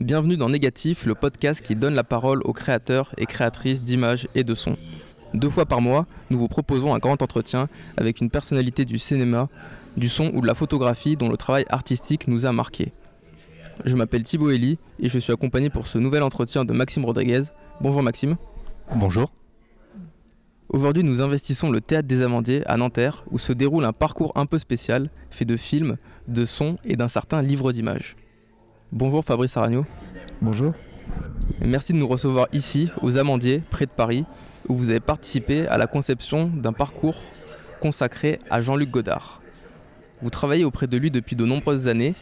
Bienvenue dans Négatif, le podcast qui donne la parole aux créateurs et créatrices d'images et de sons. Deux fois par mois, nous vous proposons un grand entretien avec une personnalité du cinéma, du son ou de la photographie dont le travail artistique nous a marqué. Je m'appelle Thibaut Elie et je suis accompagné pour ce nouvel entretien de Maxime Rodriguez. Bonjour Maxime. Bonjour. Aujourd'hui, nous investissons le Théâtre des Amandiers à Nanterre où se déroule un parcours un peu spécial, fait de films, de sons et d'un certain livre d'images. Bonjour Fabrice Aragno. Bonjour. Merci de nous recevoir ici, aux Amandiers, près de Paris, où vous avez participé à la conception d'un parcours consacré à Jean-Luc Godard. Vous travaillez auprès de lui depuis de nombreuses années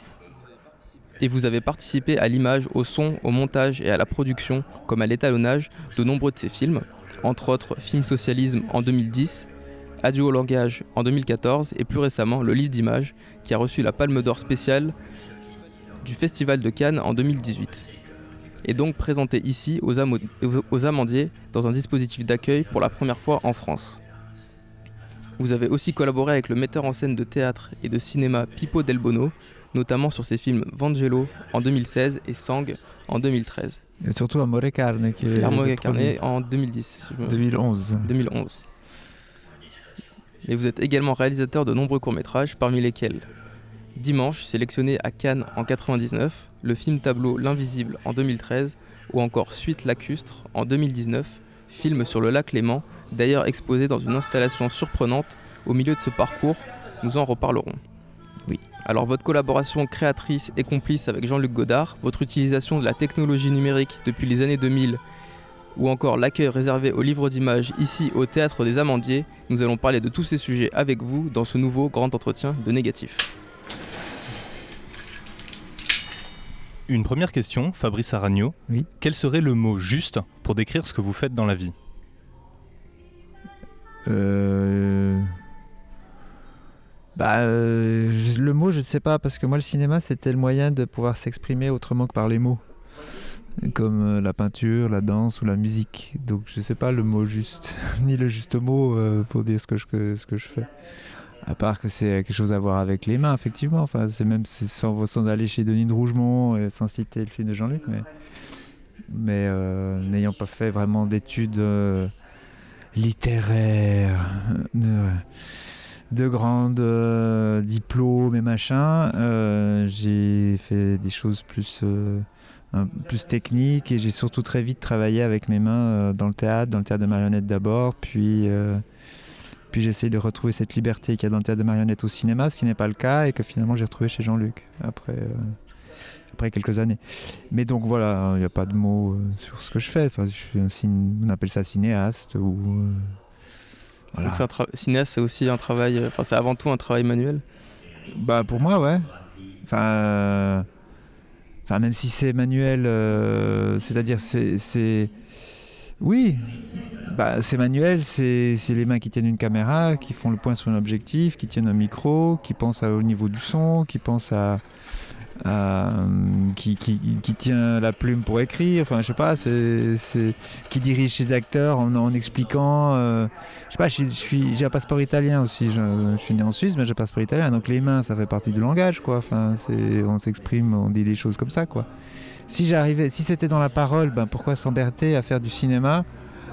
et vous avez participé à l'image, au son, au montage et à la production, comme à l'étalonnage, de nombreux de ses films, entre autres Film Socialisme en 2010, Adieu au langage en 2014 et plus récemment le livre d'images qui a reçu la Palme d'Or spéciale du Festival de Cannes en 2018 et donc présenté ici aux, aux Amandiers dans un dispositif d'accueil pour la première fois en France. Vous avez aussi collaboré avec le metteur en scène de théâtre et de cinéma Pippo Del Bono, notamment sur ses films Vangelo en 2016 et Sang en 2013. Et surtout Amore Carne qui est Amore Carne en 2010. 2011. 2011. Et vous êtes également réalisateur de nombreux courts-métrages, parmi lesquels Dimanche, sélectionné à Cannes en 99, le film tableau L'Invisible en 2013, ou encore Suite lacustre en 2019, film sur le lac Léman, d'ailleurs exposé dans une installation surprenante au milieu de ce parcours, nous en reparlerons. Oui. Alors votre collaboration créatrice et complice avec Jean-Luc Godard, votre utilisation de la technologie numérique depuis les années 2000, ou encore l'accueil réservé aux livres d'images ici au Théâtre des Amandiers, nous allons parler de tous ces sujets avec vous dans ce nouveau grand entretien de négatif. Une première question, Fabrice Aragno. Oui. Quel serait le mot juste pour décrire ce que vous faites dans la vie? Euh... Bah, euh, le mot, je ne sais pas, parce que moi, le cinéma, c'était le moyen de pouvoir s'exprimer autrement que par les mots, comme euh, la peinture, la danse ou la musique. Donc, je ne sais pas le mot juste, ni le juste mot euh, pour dire ce que je, ce que je fais. À part que c'est quelque chose à voir avec les mains, effectivement. Enfin, c'est même sans, aller chez Denis de Rougemont et sans citer le film de Jean-Luc, mais, mais n'ayant pas fait vraiment d'études littéraires de grandes euh, diplômes et machin. Euh, j'ai fait des choses plus, euh, plus techniques et j'ai surtout très vite travaillé avec mes mains dans le théâtre, dans le théâtre de marionnettes d'abord, puis, puis j'ai essayé de retrouver cette liberté qu'il y a dans le théâtre de marionnettes au cinéma, ce qui n'est pas le cas et que finalement j'ai retrouvé chez Jean-Luc après, après quelques années. Mais donc voilà, il n'y a pas de mots sur ce que je fais. Enfin, je suis on appelle ça cinéaste ou voilà. Donc cinéaste, c'est aussi un travail, enfin c'est avant tout un travail manuel Bah pour moi, ouais. Enfin, euh, enfin même si c'est manuel, euh, c'est-à-dire c'est... Oui, bah, c'est manuel, c'est les mains qui tiennent une caméra, qui font le point sur un objectif, qui tiennent un micro, qui pensent au niveau du son, qui pensent à, euh, qui, qui, tient la plume pour écrire, enfin je sais pas, c'est, qui dirige ses acteurs en, en expliquant, euh, je sais pas, je, j'ai un passeport italien aussi, je, suis né en Suisse mais j'ai un passeport italien, donc les mains ça fait partie du langage quoi, on s'exprime, on dit des choses comme ça quoi. Si j'arrivais, si c'était dans la parole, ben pourquoi s'emberter à faire du cinéma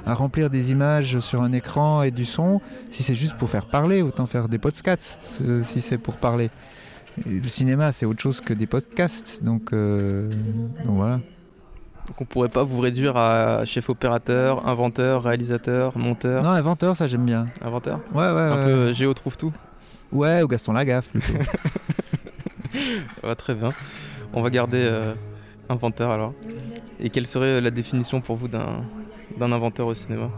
à remplir des images sur un écran et du son, si c'est juste pour faire parler, autant faire des podcasts euh, si c'est pour parler le cinéma, c'est autre chose que des podcasts. Donc, euh, donc voilà. Donc on pourrait pas vous réduire à chef opérateur, inventeur, réalisateur, monteur Non, inventeur, ça j'aime bien. Inventeur Ouais, ouais. Un peu Géo trouve tout Ouais, ou Gaston Lagaffe plutôt. très bien. On va garder euh, inventeur alors. Et quelle serait la définition pour vous d'un inventeur au cinéma?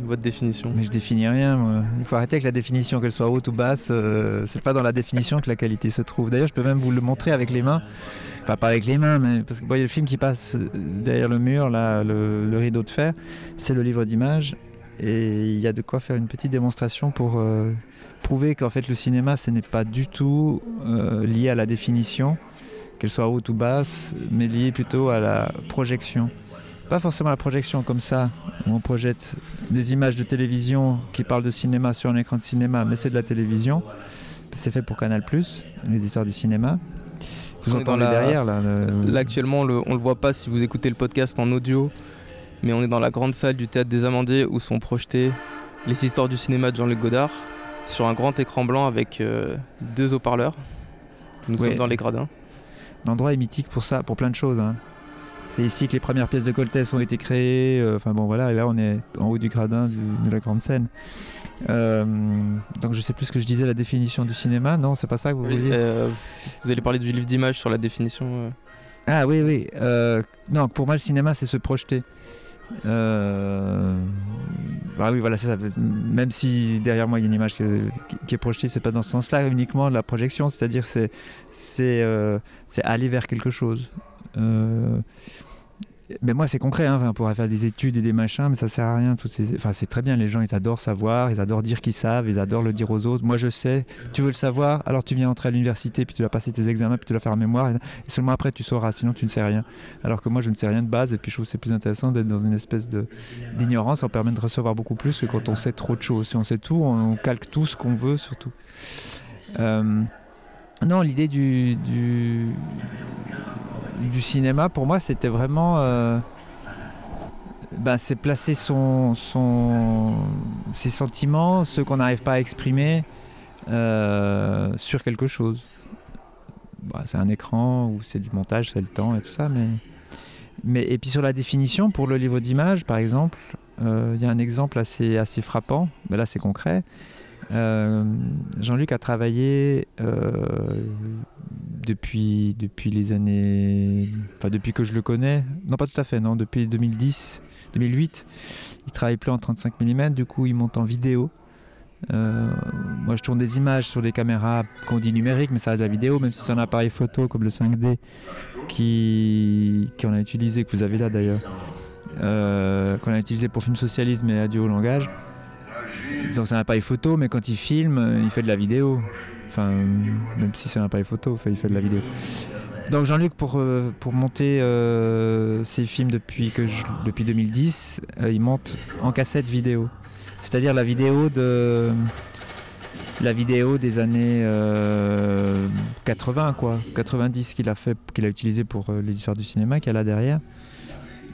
Votre définition Mais je définis rien, moi. Il faut arrêter avec la définition, qu'elle soit haute ou basse. Euh, c'est pas dans la définition que la qualité se trouve. D'ailleurs, je peux même vous le montrer avec les mains. Enfin, pas avec les mains, mais parce que voyez le film qui passe euh, derrière le mur, là, le, rideau de fer, c'est le livre d'images. Et il y a de quoi faire une petite démonstration pour euh, prouver qu'en fait, le cinéma, ce n'est pas du tout lié à la définition, qu'elle soit haute ou basse, mais lié plutôt à la projection pas forcément la projection comme ça, où on projette des images de télévision qui parlent de cinéma sur un écran de cinéma, mais c'est de la télévision. C'est fait pour Canal, les histoires du cinéma. Vous entendez la- derrière là. le- Là actuellement on le, on le voit pas si vous écoutez le podcast en audio, mais on est dans la grande salle du théâtre des Amandiers où sont projetées les histoires du cinéma de Jean-Luc Godard sur un grand écran blanc avec euh, deux haut-parleurs. Nous sommes dans les gradins. L'endroit est mythique pour ça, pour plein de choses. hein. C'est ici que les premières pièces de Coltès ont été créées. euh, Enfin bon, voilà, et là on est en haut du gradin du- de la grande scène. Euh, donc je sais plus ce que je disais, la définition du cinéma. Non, c'est pas ça que vous vouliez Euh, vous allez parler du livre d'images sur la définition. euh. Ah oui, oui. euh, non, pour moi, le cinéma, c'est se projeter. Euh, bah oui, voilà. Même si derrière moi il y a une image qui, est projetée, c'est pas dans ce sens-là uniquement la projection, c'est-à-dire c'est c'est euh, c'est aller vers quelque chose. Euh, moi, c'est concret. Hein. On pourrait faire des études et des machins, mais ça sert à rien. Toutes ces... enfin, c'est très bien. Les gens, ils adorent savoir, ils adorent dire qu'ils savent, ils adorent le dire aux autres. Moi, je sais. Tu veux le savoir, alors tu viens entrer à l'université, puis tu vas passer tes examens, puis tu vas faire un mémoire, et seulement après tu sauras. Sinon, tu ne sais rien. Alors que moi, je ne sais rien de base, et puis je trouve que c'est plus intéressant d'être dans une espèce d'ignorance. Ça permet de recevoir beaucoup plus que quand on sait trop de choses. Si on sait tout, on, calque tout ce qu'on veut, surtout. Euh, non, l'idée du, du cinéma, pour moi, c'était vraiment. euh, ben, c'est placer son, son, ses sentiments, ceux qu'on n'arrive pas à exprimer, euh, sur quelque chose. Bah, c'est un écran ou c'est du montage, c'est le temps et tout ça, mais, mais et puis sur la définition pour le livre d'images, par exemple, euh, il y a un exemple assez assez frappant, mais là c'est concret. Euh, Jean-Luc a travaillé euh, depuis, depuis les années. Enfin, depuis que je le connais. Non, pas tout à fait, non, depuis 2010, 2008. Il travaille plus en 35 mm, du coup, il monte en vidéo. Euh, moi, je tourne des images sur des caméras qu'on dit numériques, mais ça reste de la vidéo, même si c'est un appareil photo comme le 5D qui qu'on a utilisé, que vous avez là d'ailleurs, qu'on a utilisé pour film socialisme et adieu au langage. Donc c'est un appareil photo, mais quand il filme, euh, il fait de la vidéo. Enfin, euh, même si c'est un appareil photo, il fait de la vidéo. Donc Jean-Luc, pour, euh, pour monter euh, ses films depuis, que depuis 2010, euh, il monte en cassette vidéo. C'est-à-dire la vidéo de la vidéo des années euh, 80 quoi, 90 qu'il a fait, qu'il a utilisé pour euh, les histoires du cinéma, qu'il y a là derrière.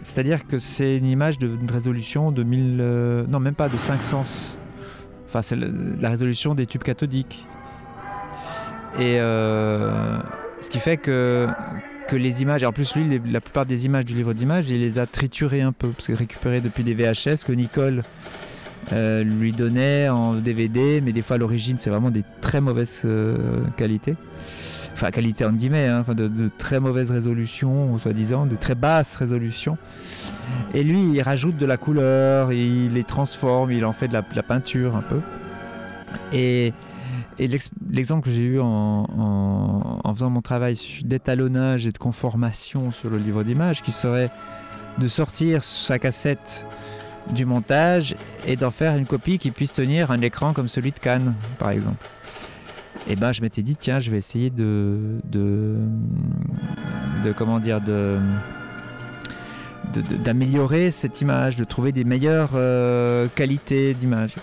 C'est-à-dire que c'est une image de une résolution de 1000, euh, non même pas de 500. Enfin c'est la résolution des tubes cathodiques. Et euh, ce qui fait que les images, et en plus lui, la plupart des images du livre d'images, il les a triturées un peu, parce que récupérées depuis des VHS que Nicole euh, lui donnait en DVD, mais des fois à l'origine c'est vraiment des très mauvaises qualités. Enfin qualité en guillemets, hein, de, très mauvaise résolution, soi-disant, de très basse résolution. Et lui il rajoute de la couleur, il les transforme, il en fait de la, peinture un peu. Et, et l'ex- l'exemple que j'ai eu en, faisant mon travail d'étalonnage et de conformation sur le livre d'images, qui serait de sortir sa cassette du montage et d'en faire une copie qui puisse tenir un écran comme celui de Cannes, par exemple. Et ben, je m'étais dit, tiens, je vais essayer de, de, de comment dire, de d'améliorer cette image, de trouver des meilleures euh, qualités d'image.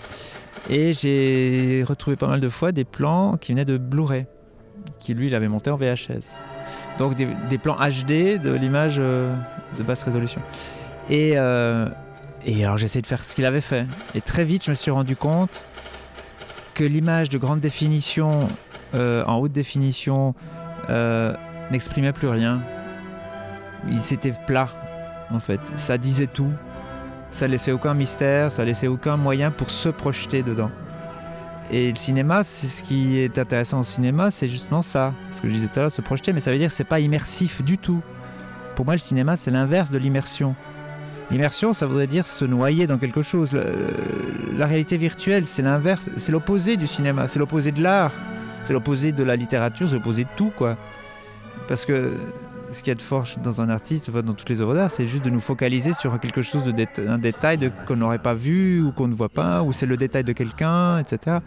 Et j'ai retrouvé pas mal de fois des plans qui venaient de Blu-ray, qui lui, il avait monté en VHS. Donc des, plans HD de l'image euh, de basse résolution. Et, euh, et alors j'ai essayé de faire ce qu'il avait fait. Et très vite, je me suis rendu compte que l'image de grande définition, euh, en haute définition, euh, n'exprimait plus rien. Il s'était plat, en fait. Ça disait tout. Ça laissait aucun mystère, ça laissait aucun moyen pour se projeter dedans. Et le cinéma, c'est ce qui est intéressant au cinéma, c'est justement ça. Ce que je disais tout à l'heure, se projeter, mais ça veut dire que c'est pas immersif du tout. Pour moi, le cinéma, c'est l'inverse de l'immersion. L'immersion, ça voudrait dire se noyer dans quelque chose. Le- la réalité virtuelle, c'est l'inverse, c'est l'opposé du cinéma, c'est l'opposé de l'art, c'est l'opposé de la littérature, c'est l'opposé de tout, quoi. Parce que ce qu'il y a de fort dans un artiste, dans toutes les œuvres d'art, c'est juste de nous focaliser sur quelque chose de un détail qu'on n'aurait pas vu ou qu'on ne voit pas, ou c'est le détail de quelqu'un, etc.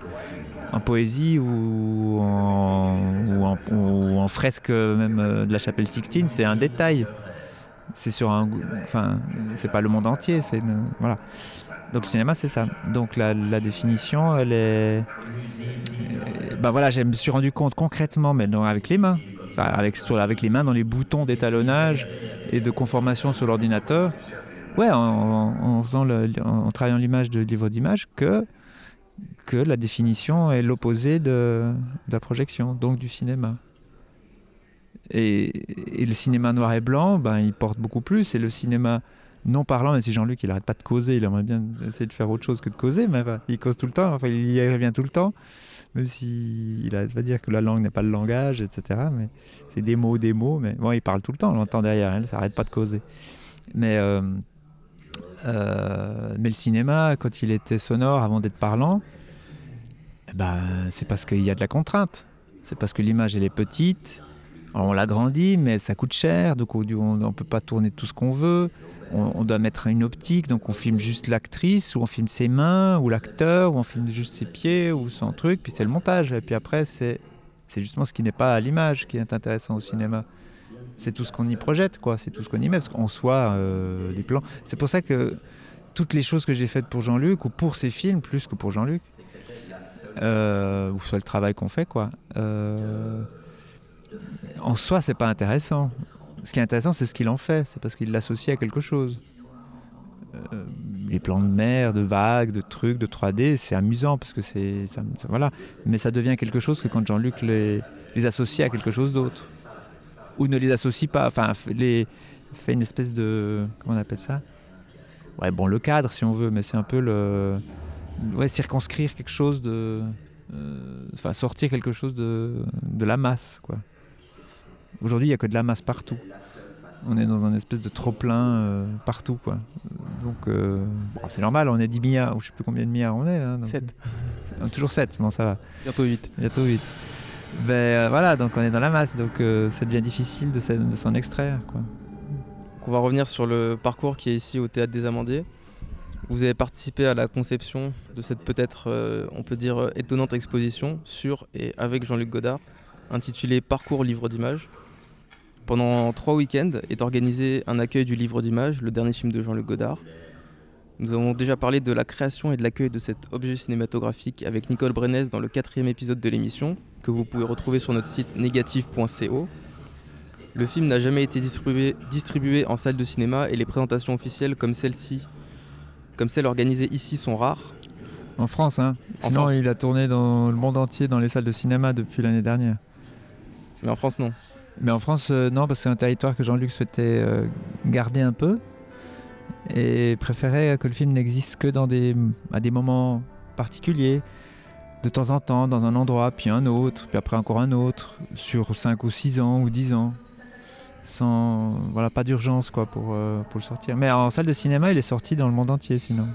En poésie ou en, ou en, ou en fresque même euh, de la chapelle Sixtine, c'est un détail. C'est sur un, enfin, c'est pas le monde entier, c'est voilà. Donc le cinéma, c'est ça. Donc la, définition, elle est, ben voilà, je me suis rendu compte concrètement, mais non, avec les mains, avec, avec les mains dans les boutons d'étalonnage et de conformation sur l'ordinateur. Ouais, en, faisant en travaillant l'image de livre d'image, que, que la définition est l'opposé de, la projection, donc du cinéma. Et, le cinéma noir et blanc, ben, il porte beaucoup plus. Et le cinéma non parlant, même si Jean-Luc, il n'arrête pas de causer, il aimerait bien essayer de faire autre chose que de causer, mais il cause tout le temps, enfin, il y revient tout le temps même s'il il va dire que la langue n'est pas le langage, etc. Mais c'est des mots, des mots, mais bon, il parle tout le temps, on l'entend derrière, elle, ça n'arrête pas de causer. Mais, euh, euh, mais le cinéma, quand il était sonore avant d'être parlant, eh ben, c'est parce qu'il y a de la contrainte. C'est parce que l'image, elle est petite, on l'agrandit, mais ça coûte cher, donc on ne peut pas tourner tout ce qu'on veut on, doit mettre une optique, donc on filme juste l'actrice, ou on filme ses mains, ou l'acteur, ou on filme juste ses pieds, ou son truc, puis c'est le montage. Et puis après, c'est, justement ce qui n'est pas à l'image qui est intéressant au cinéma. C'est tout ce qu'on y projette, quoi. C'est tout ce qu'on y met, parce qu'en soi, euh, les plans. C'est pour ça que toutes les choses que j'ai faites pour Jean-Luc, ou pour ses films, plus que pour Jean-Luc, euh, ou soit le travail qu'on fait, quoi. Euh, en soi, c'est pas intéressant. Ce qui est intéressant, c'est ce qu'il en fait, c'est parce qu'il l'associe à quelque chose. Euh, les plans de mer, de vagues, de trucs, de 3D, c'est amusant parce que c'est. voilà. Mais ça devient quelque chose que quand Jean-Luc les, les associe à quelque chose d'autre. Ou ne les associe pas, enfin, fait une espèce de. Comment on appelle ça? Ouais, bon, le cadre si on veut, mais c'est un peu le. Ouais, circonscrire quelque chose de. Euh, enfin, sortir quelque chose de, de la masse, quoi. Aujourd'hui, il n'y a que de la masse partout. On est dans un espèce de trop-plein euh, partout. Quoi. Donc, euh, c'est normal, on est 10 milliards, ou je ne sais plus combien de milliards on est. Hein, 7. Euh, toujours 7, bon, ça va. Bientôt 8. Bientôt 8. Ben voilà, donc on est dans la masse, donc c'est bien difficile de, s'en extraire. Quoi. on va revenir sur le parcours qui est ici au Théâtre des Amandiers. Vous avez participé à la conception de cette peut-être, on peut dire, étonnante exposition sur et avec Jean-Luc Godard, intitulée Parcours livre d'images. Pendant trois week-ends est organisé un accueil du livre d'images, le dernier film de Jean-Luc Godard. Nous avons déjà parlé de la création et de l'accueil de cet objet cinématographique avec Nicole Brenez dans le quatrième épisode de l'émission, que vous pouvez retrouver sur notre site négatif.co. Le film n'a jamais été distribué, distribué, en salle de cinéma et les présentations officielles comme celle-ci, comme celles organisées ici, sont rares. En France, hein. Sinon, il a tourné dans le monde entier dans les salles de cinéma depuis l'année dernière. Mais en France, non. Mais en France, euh, non, parce que c'est un territoire que Jean-Luc souhaitait euh, garder un peu et préférait que le film n'existe que dans des, à des moments particuliers, de temps en temps, dans un endroit, puis un autre, puis après encore un autre, sur 5 ou 6 ans ou 10 ans. Sans, voilà, pas d'urgence quoi pour, euh, pour le sortir. Mais en salle de cinéma, il est sorti dans le monde entier sinon.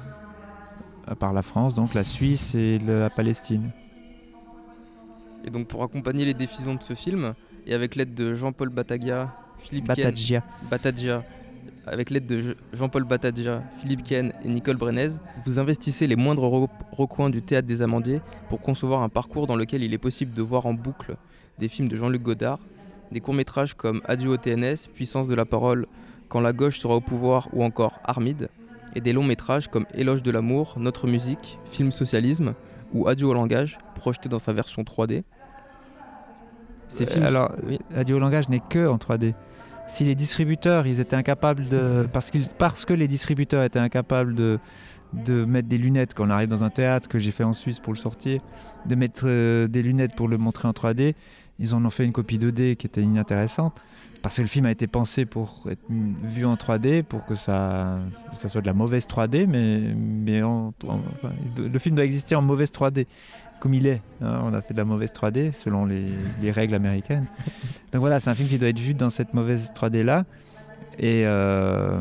À part la France, donc la Suisse et la Palestine. Et donc pour accompagner les défisons de ce film, et avec l'aide de Jean-Paul Batagia, Philippe Batagia. Ken, avec l'aide de Jean-Paul Batagia, Philippe Ken et Nicole Brenez, vous investissez les moindres recoins du théâtre des Amandiers pour concevoir un parcours dans lequel il est possible de voir en boucle des films de Jean-Luc Godard, des courts-métrages comme Adieu au TNS, Puissance de la parole, Quand la gauche sera au pouvoir ou encore Armide, et des longs-métrages comme Éloge de l'amour, Notre musique, Film socialisme ou Adieu au langage, projeté dans sa version 3D. Ces films, Alors, Adieu au langage n'est que en 3D. Si les distributeurs, ils étaient incapables de. Parce, parce que les distributeurs étaient incapables de, de mettre des lunettes quand on arrive dans un théâtre, que j'ai fait en Suisse pour le sortir, de mettre euh, des lunettes pour le montrer en 3D, ils en ont fait une copie 2D qui était inintéressante. Parce que le film a été pensé pour être vu en 3D, pour que ça, ça soit de la mauvaise 3D, mais, mais le film doit exister en mauvaise 3D comme il est. Hein. on a fait de la mauvaise 3D selon les, règles américaines. Donc voilà, c'est un film qui doit être vu dans cette mauvaise 3D là. Et euh,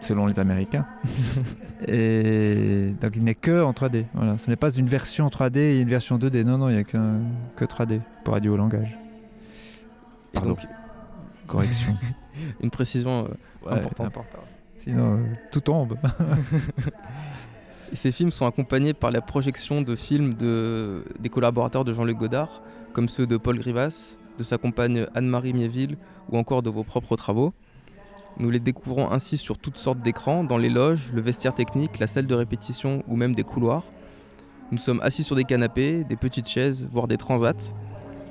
selon les Américains. et donc il n'est que en 3D. Voilà. Ce n'est pas une version 3D et une version 2D. Non, non, il n'y a que, que 3D pour radio au langage. Pardon. Correction. une précision euh, importante. Sinon, euh, tout tombe. ces films sont accompagnés par la projection de films de, des collaborateurs de Jean-Luc Godard, comme ceux de Paul Grivas, de sa compagne Anne-Marie Miéville ou encore de vos propres travaux. Nous les découvrons ainsi sur toutes sortes d'écrans, dans les loges, le vestiaire technique, la salle de répétition ou même des couloirs. Nous sommes assis sur des canapés, des petites chaises, voire des transats,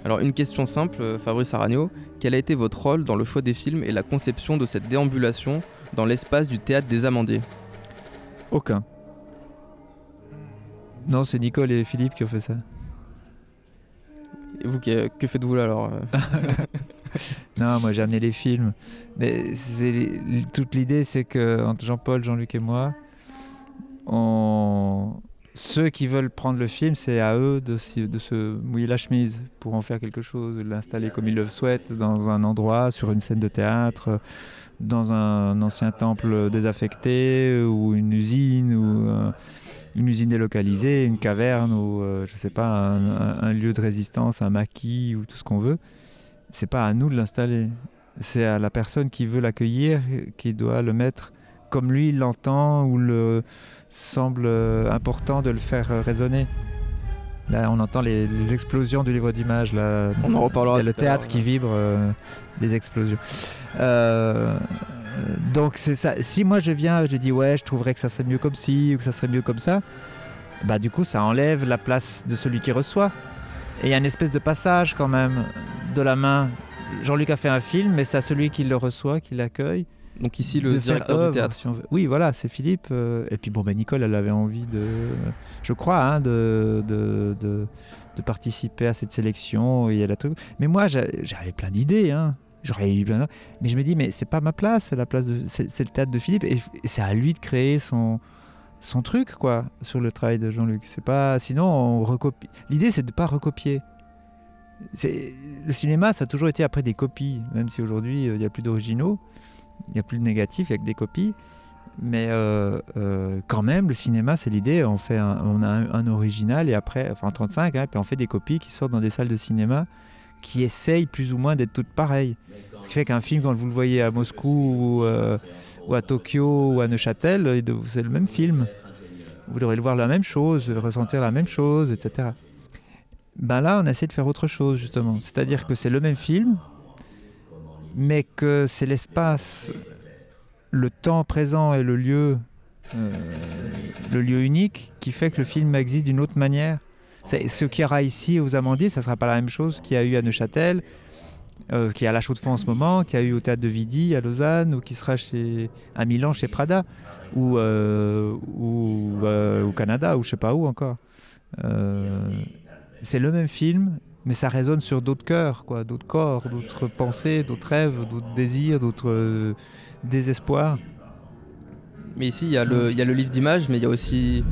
Alors une question simple, euh, Fabrice Aragno, quel a été votre rôle dans le choix des films et la conception de cette déambulation dans l'espace du théâtre des Amandiers? Aucun. Non, c'est Nicole et Philippe qui ont fait ça. Et vous, que, que faites-vous là alors euh Non, moi j'ai amené les films. Mais c'est- toute l'idée, c'est que entre Jean-Paul, Jean-Luc et moi, on... ceux qui veulent prendre le film, c'est à eux de, de se mouiller la chemise pour en faire quelque chose, l'installer comme ils le souhaitent dans un endroit, sur une scène de théâtre, dans un ancien temple désaffecté, ou une usine, ou euh, une usine délocalisée, une caverne, ou euh, je sais pas, un- un lieu de résistance, un maquis, ou tout ce qu'on veut c'est pas à nous de l'installer. C'est à la personne qui veut l'accueillir qui doit le mettre comme lui il l'entend ou le semble euh, important de le faire euh, résonner. Là, on entend les, les explosions du livre d'images. Là, On en reparlera Il y a le théâtre qui vibre euh, des explosions. Euh, donc c'est ça. Si moi je viens, je dis ouais, je trouverais que ça serait mieux comme ci ou que ça serait mieux comme ça. Bah du coup, ça enlève la place de celui qui reçoit. Et il y a une espèce de passage quand même de la main. Jean-Luc a fait un film, mais c'est à celui qui le reçoit, qui l'accueille. Donc ici le directeur du théâtre. si on veut. Oui, voilà, c'est Philippe. euh, et puis bon, ben Nicole, elle avait envie de, je crois, hein, de, de, de, de participer à cette sélection. Et elle a tout. Mais moi, j'a- j'avais plein d'idées. Hein. J'aurais eu plein. Mais je me dis, mais c'est pas ma place, c'est la place de, c'est le théâtre de Philippe, et, et c'est à lui de créer son son truc, quoi, sur le travail de Jean-Luc. C'est pas, sinon on recopie. L'idée, c'est de pas recopier. C'est le cinéma, ça a toujours été après des copies, même si aujourd'hui euh, il n'y a plus d'originaux, il n'y a plus de négatifs, il n'y a que des copies. Mais euh, euh, quand même, le cinéma, c'est l'idée. On fait, on a un, original et après, enfin 35, hein, puis on fait des copies qui sortent dans des salles de cinéma qui essayent plus ou moins d'être toutes pareilles. Ce qui fait qu'un film, quand vous le voyez à Moscou ou, euh, ou à Tokyo ou à Neuchâtel, c'est le même film. Vous devrez le voir la même chose, ressentir la même chose, etc. Ben là, on essaie de faire autre chose, justement. C'est-à-dire que c'est le même film, mais que c'est l'espace, le temps présent et le lieu, euh, le lieu unique, qui fait que le film existe d'une autre manière. Ce qu'il y aura ici aux Amandiers, ça ne sera pas la même chose qu'il y a eu à Neuchâtel, euh, qu'il y a à la Chaux-de-Fonds en ce moment, qu'il y a eu au Théâtre de Vidi à Lausanne, ou qui sera chez, à Milan chez Prada, ou, euh, euh, au Canada, ou je sais pas où encore. C'est le même film, mais ça résonne sur d'autres cœurs, quoi, d'autres corps, d'autres pensées, d'autres rêves, d'autres désirs, d'autres euh, désespoirs. Mais ici il y, a le- il y a le livre d'images, mais il y a aussi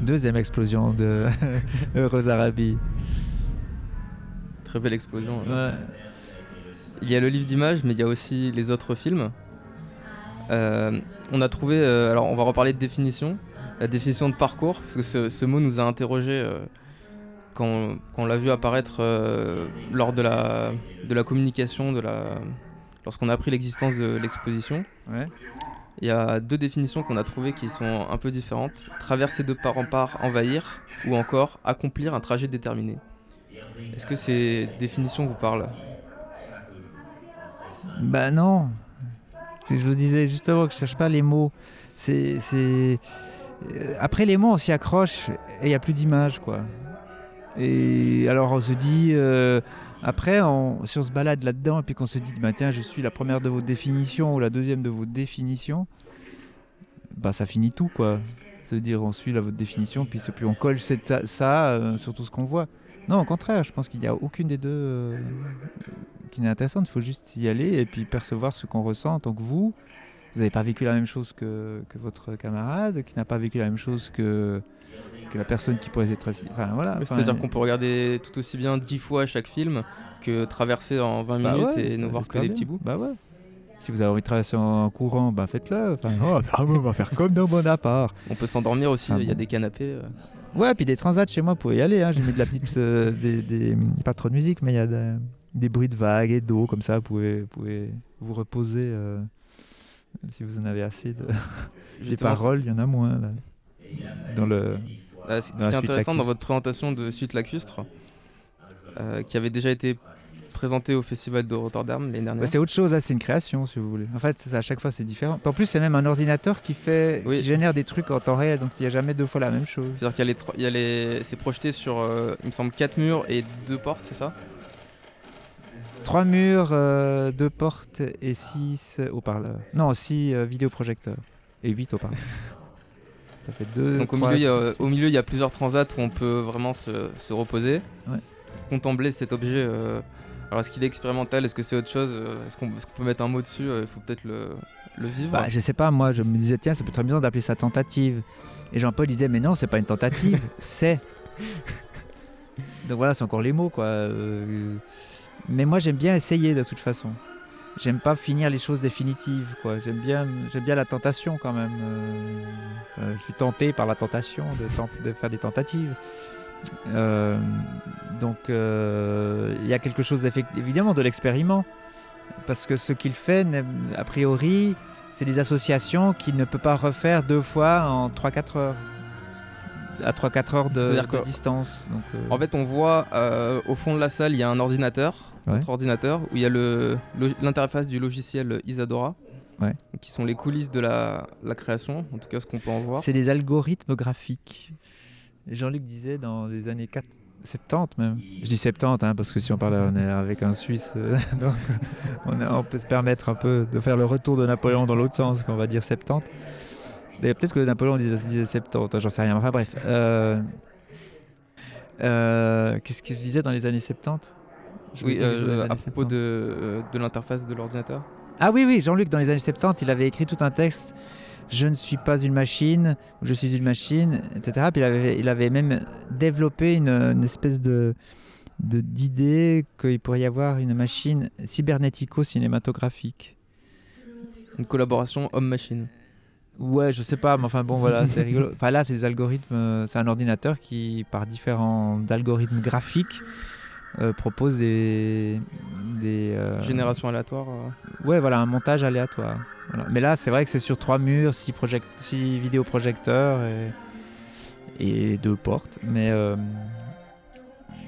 Deuxième explosion de Heureuse Arabie. très belle explosion. Il y a le livre d'images, mais il y a aussi les autres films. Euh, on a trouvé, euh, alors on va reparler de définition, la définition de parcours, parce que ce, ce mot nous a interrogé euh, quand, quand on l'a vu apparaître euh, lors de la, de la communication, de la, lorsqu'on a appris l'existence de l'exposition. Ouais. Il y a deux définitions qu'on a trouvées qui sont un peu différentes. Traverser de part en part, envahir, ou encore accomplir un trajet déterminé. Est-ce que ces définitions vous parlent? Bah non. Je le disais justement que je cherche pas les mots. C'est, c'est... euh, Après les mots, on s'y accroche et il n'y a plus d'image, quoi. Et alors on se dit, euh, après, si on se balade là-dedans et puis qu'on se dit, bah, tiens, je suis la première de vos définitions ou la deuxième de vos définitions, bah ça finit tout, quoi. C'est-à-dire, on suit votre définition, puis, on colle ça, euh, sur tout ce qu'on voit. Non, au contraire, je pense qu'il n'y a aucune des deux euh, qui n'est intéressante. Il faut juste y aller et puis percevoir ce qu'on ressent en tant que vous. Vous n'avez pas vécu la même chose que votre camarade, qui n'a pas vécu la même chose que, que la personne qui pourrait être assise. Enfin, voilà. Oui, Enfin, C'est-à-dire qu'on peut regarder tout aussi bien 10 fois chaque film que traverser en 20 bah minutes ouais, et ne voir que des petits bouts. Bah ouais. Si vous avez envie de traverser en courant, bah faites-le. Enfin, oh, bah, on va faire comme dans Bonaparte. On peut s'endormir aussi, Ah il y a bon des canapés. euh. Ouais, puis des transats chez moi, vous pouvez y aller. hein. J'ai mis de la petite. euh, des, des- pas trop de musique, mais il y a de- des bruits de vagues et d'eau, comme ça, vous pouvez, vous pouvez vous reposer. euh, si vous en avez assez de. des paroles, il y en a moins. Là. Dans le. Euh, ce qui est intéressant dans votre présentation de Suite Lacustre, euh, qui avait déjà été présenté au Festival de Rotterdam l'année dernière. Bah, c'est autre chose, là, c'est une création, si vous voulez. En fait, à chaque fois, c'est différent. En plus, c'est même un ordinateur qui fait, Oui. qui génère des trucs en temps réel, donc il n'y a jamais deux fois la même chose. C'est-à-dire qu'il y a les, tro- il y a les, c'est projeté sur, euh, il me semble, 4 murs et deux portes, c'est ça? Trois murs, deux portes et six haut-parleurs. Non, six vidéoprojecteurs et huit haut-parleurs. Ça fait deux. Donc au milieu, il y a, six, au milieu, il y a plusieurs transats où on peut vraiment se, se reposer, Ouais. contempler cet objet. euh, alors est-ce qu'il est expérimental? Est-ce que c'est autre chose? Euh, Est-ce qu'on est-ce qu'on peut mettre un mot dessus? Euh, Il faut peut-être le, le vivre. Bah, je sais pas, moi je me disais, tiens, ça peut être amusant d'appeler ça tentative. Et Jean-Paul disait, mais non, c'est pas une tentative, c'est. Donc voilà, c'est encore les mots, quoi. Euh, Mais moi j'aime bien essayer de toute façon. J'aime pas finir les choses définitives, quoi. J'aime bien, j'aime bien la tentation quand même. Euh, je suis tenté par la tentation de, faire des tentatives. Euh, donc euh, il y a quelque chose évidemment de l'expériment. Parce que ce qu'il fait, a priori, c'est des associations qu'il ne peut pas refaire deux fois en 3-4 heures. À 3-4 heures de, distance. Donc, euh, En fait, on voit euh, au fond de la salle, il y a un ordinateur, Notre ordinateur, où il y a lo- l'interface du logiciel Isadora, Ouais. qui sont les coulisses de la, la création, en tout cas ce qu'on peut en voir. c'est des algorithmes graphiques. Jean-Luc disait dans les années 4, 70 même. Je dis 70 hein, parce que si on parle on est avec un Suisse, euh, donc on, a- on peut se permettre un peu de faire le retour de Napoléon dans l'autre sens, qu'on va dire 70. D'ailleurs, peut-être que Napoléon disait, disait 70, hein, j'en sais rien. Enfin bref. Euh, euh, Qu'est-ce que je disais dans les années 70 Je Oui, euh, à propos 70. de, euh, de l'interface de l'ordinateur. Ah oui, oui, Jean-Luc, dans les années 70, il avait écrit tout un texte. Je ne suis pas une machine, je suis une machine, etc. Puis il avait, il avait même développé une, une espèce de de- d'idée qu'il pourrait y avoir une machine cybernético-cinématographique. Une collaboration homme-machine. Ouais, je sais pas, mais enfin bon, voilà, c'est rigolo. Enfin là, c'est des algorithmes, euh, c'est un ordinateur qui, par différents algorithmes graphiques, euh, propose des. des euh, Génération aléatoire. euh. Ouais, voilà, un montage aléatoire. Voilà. Mais là, c'est vrai que c'est sur trois murs, six, project six vidéoprojecteurs et, et deux portes. Mais euh,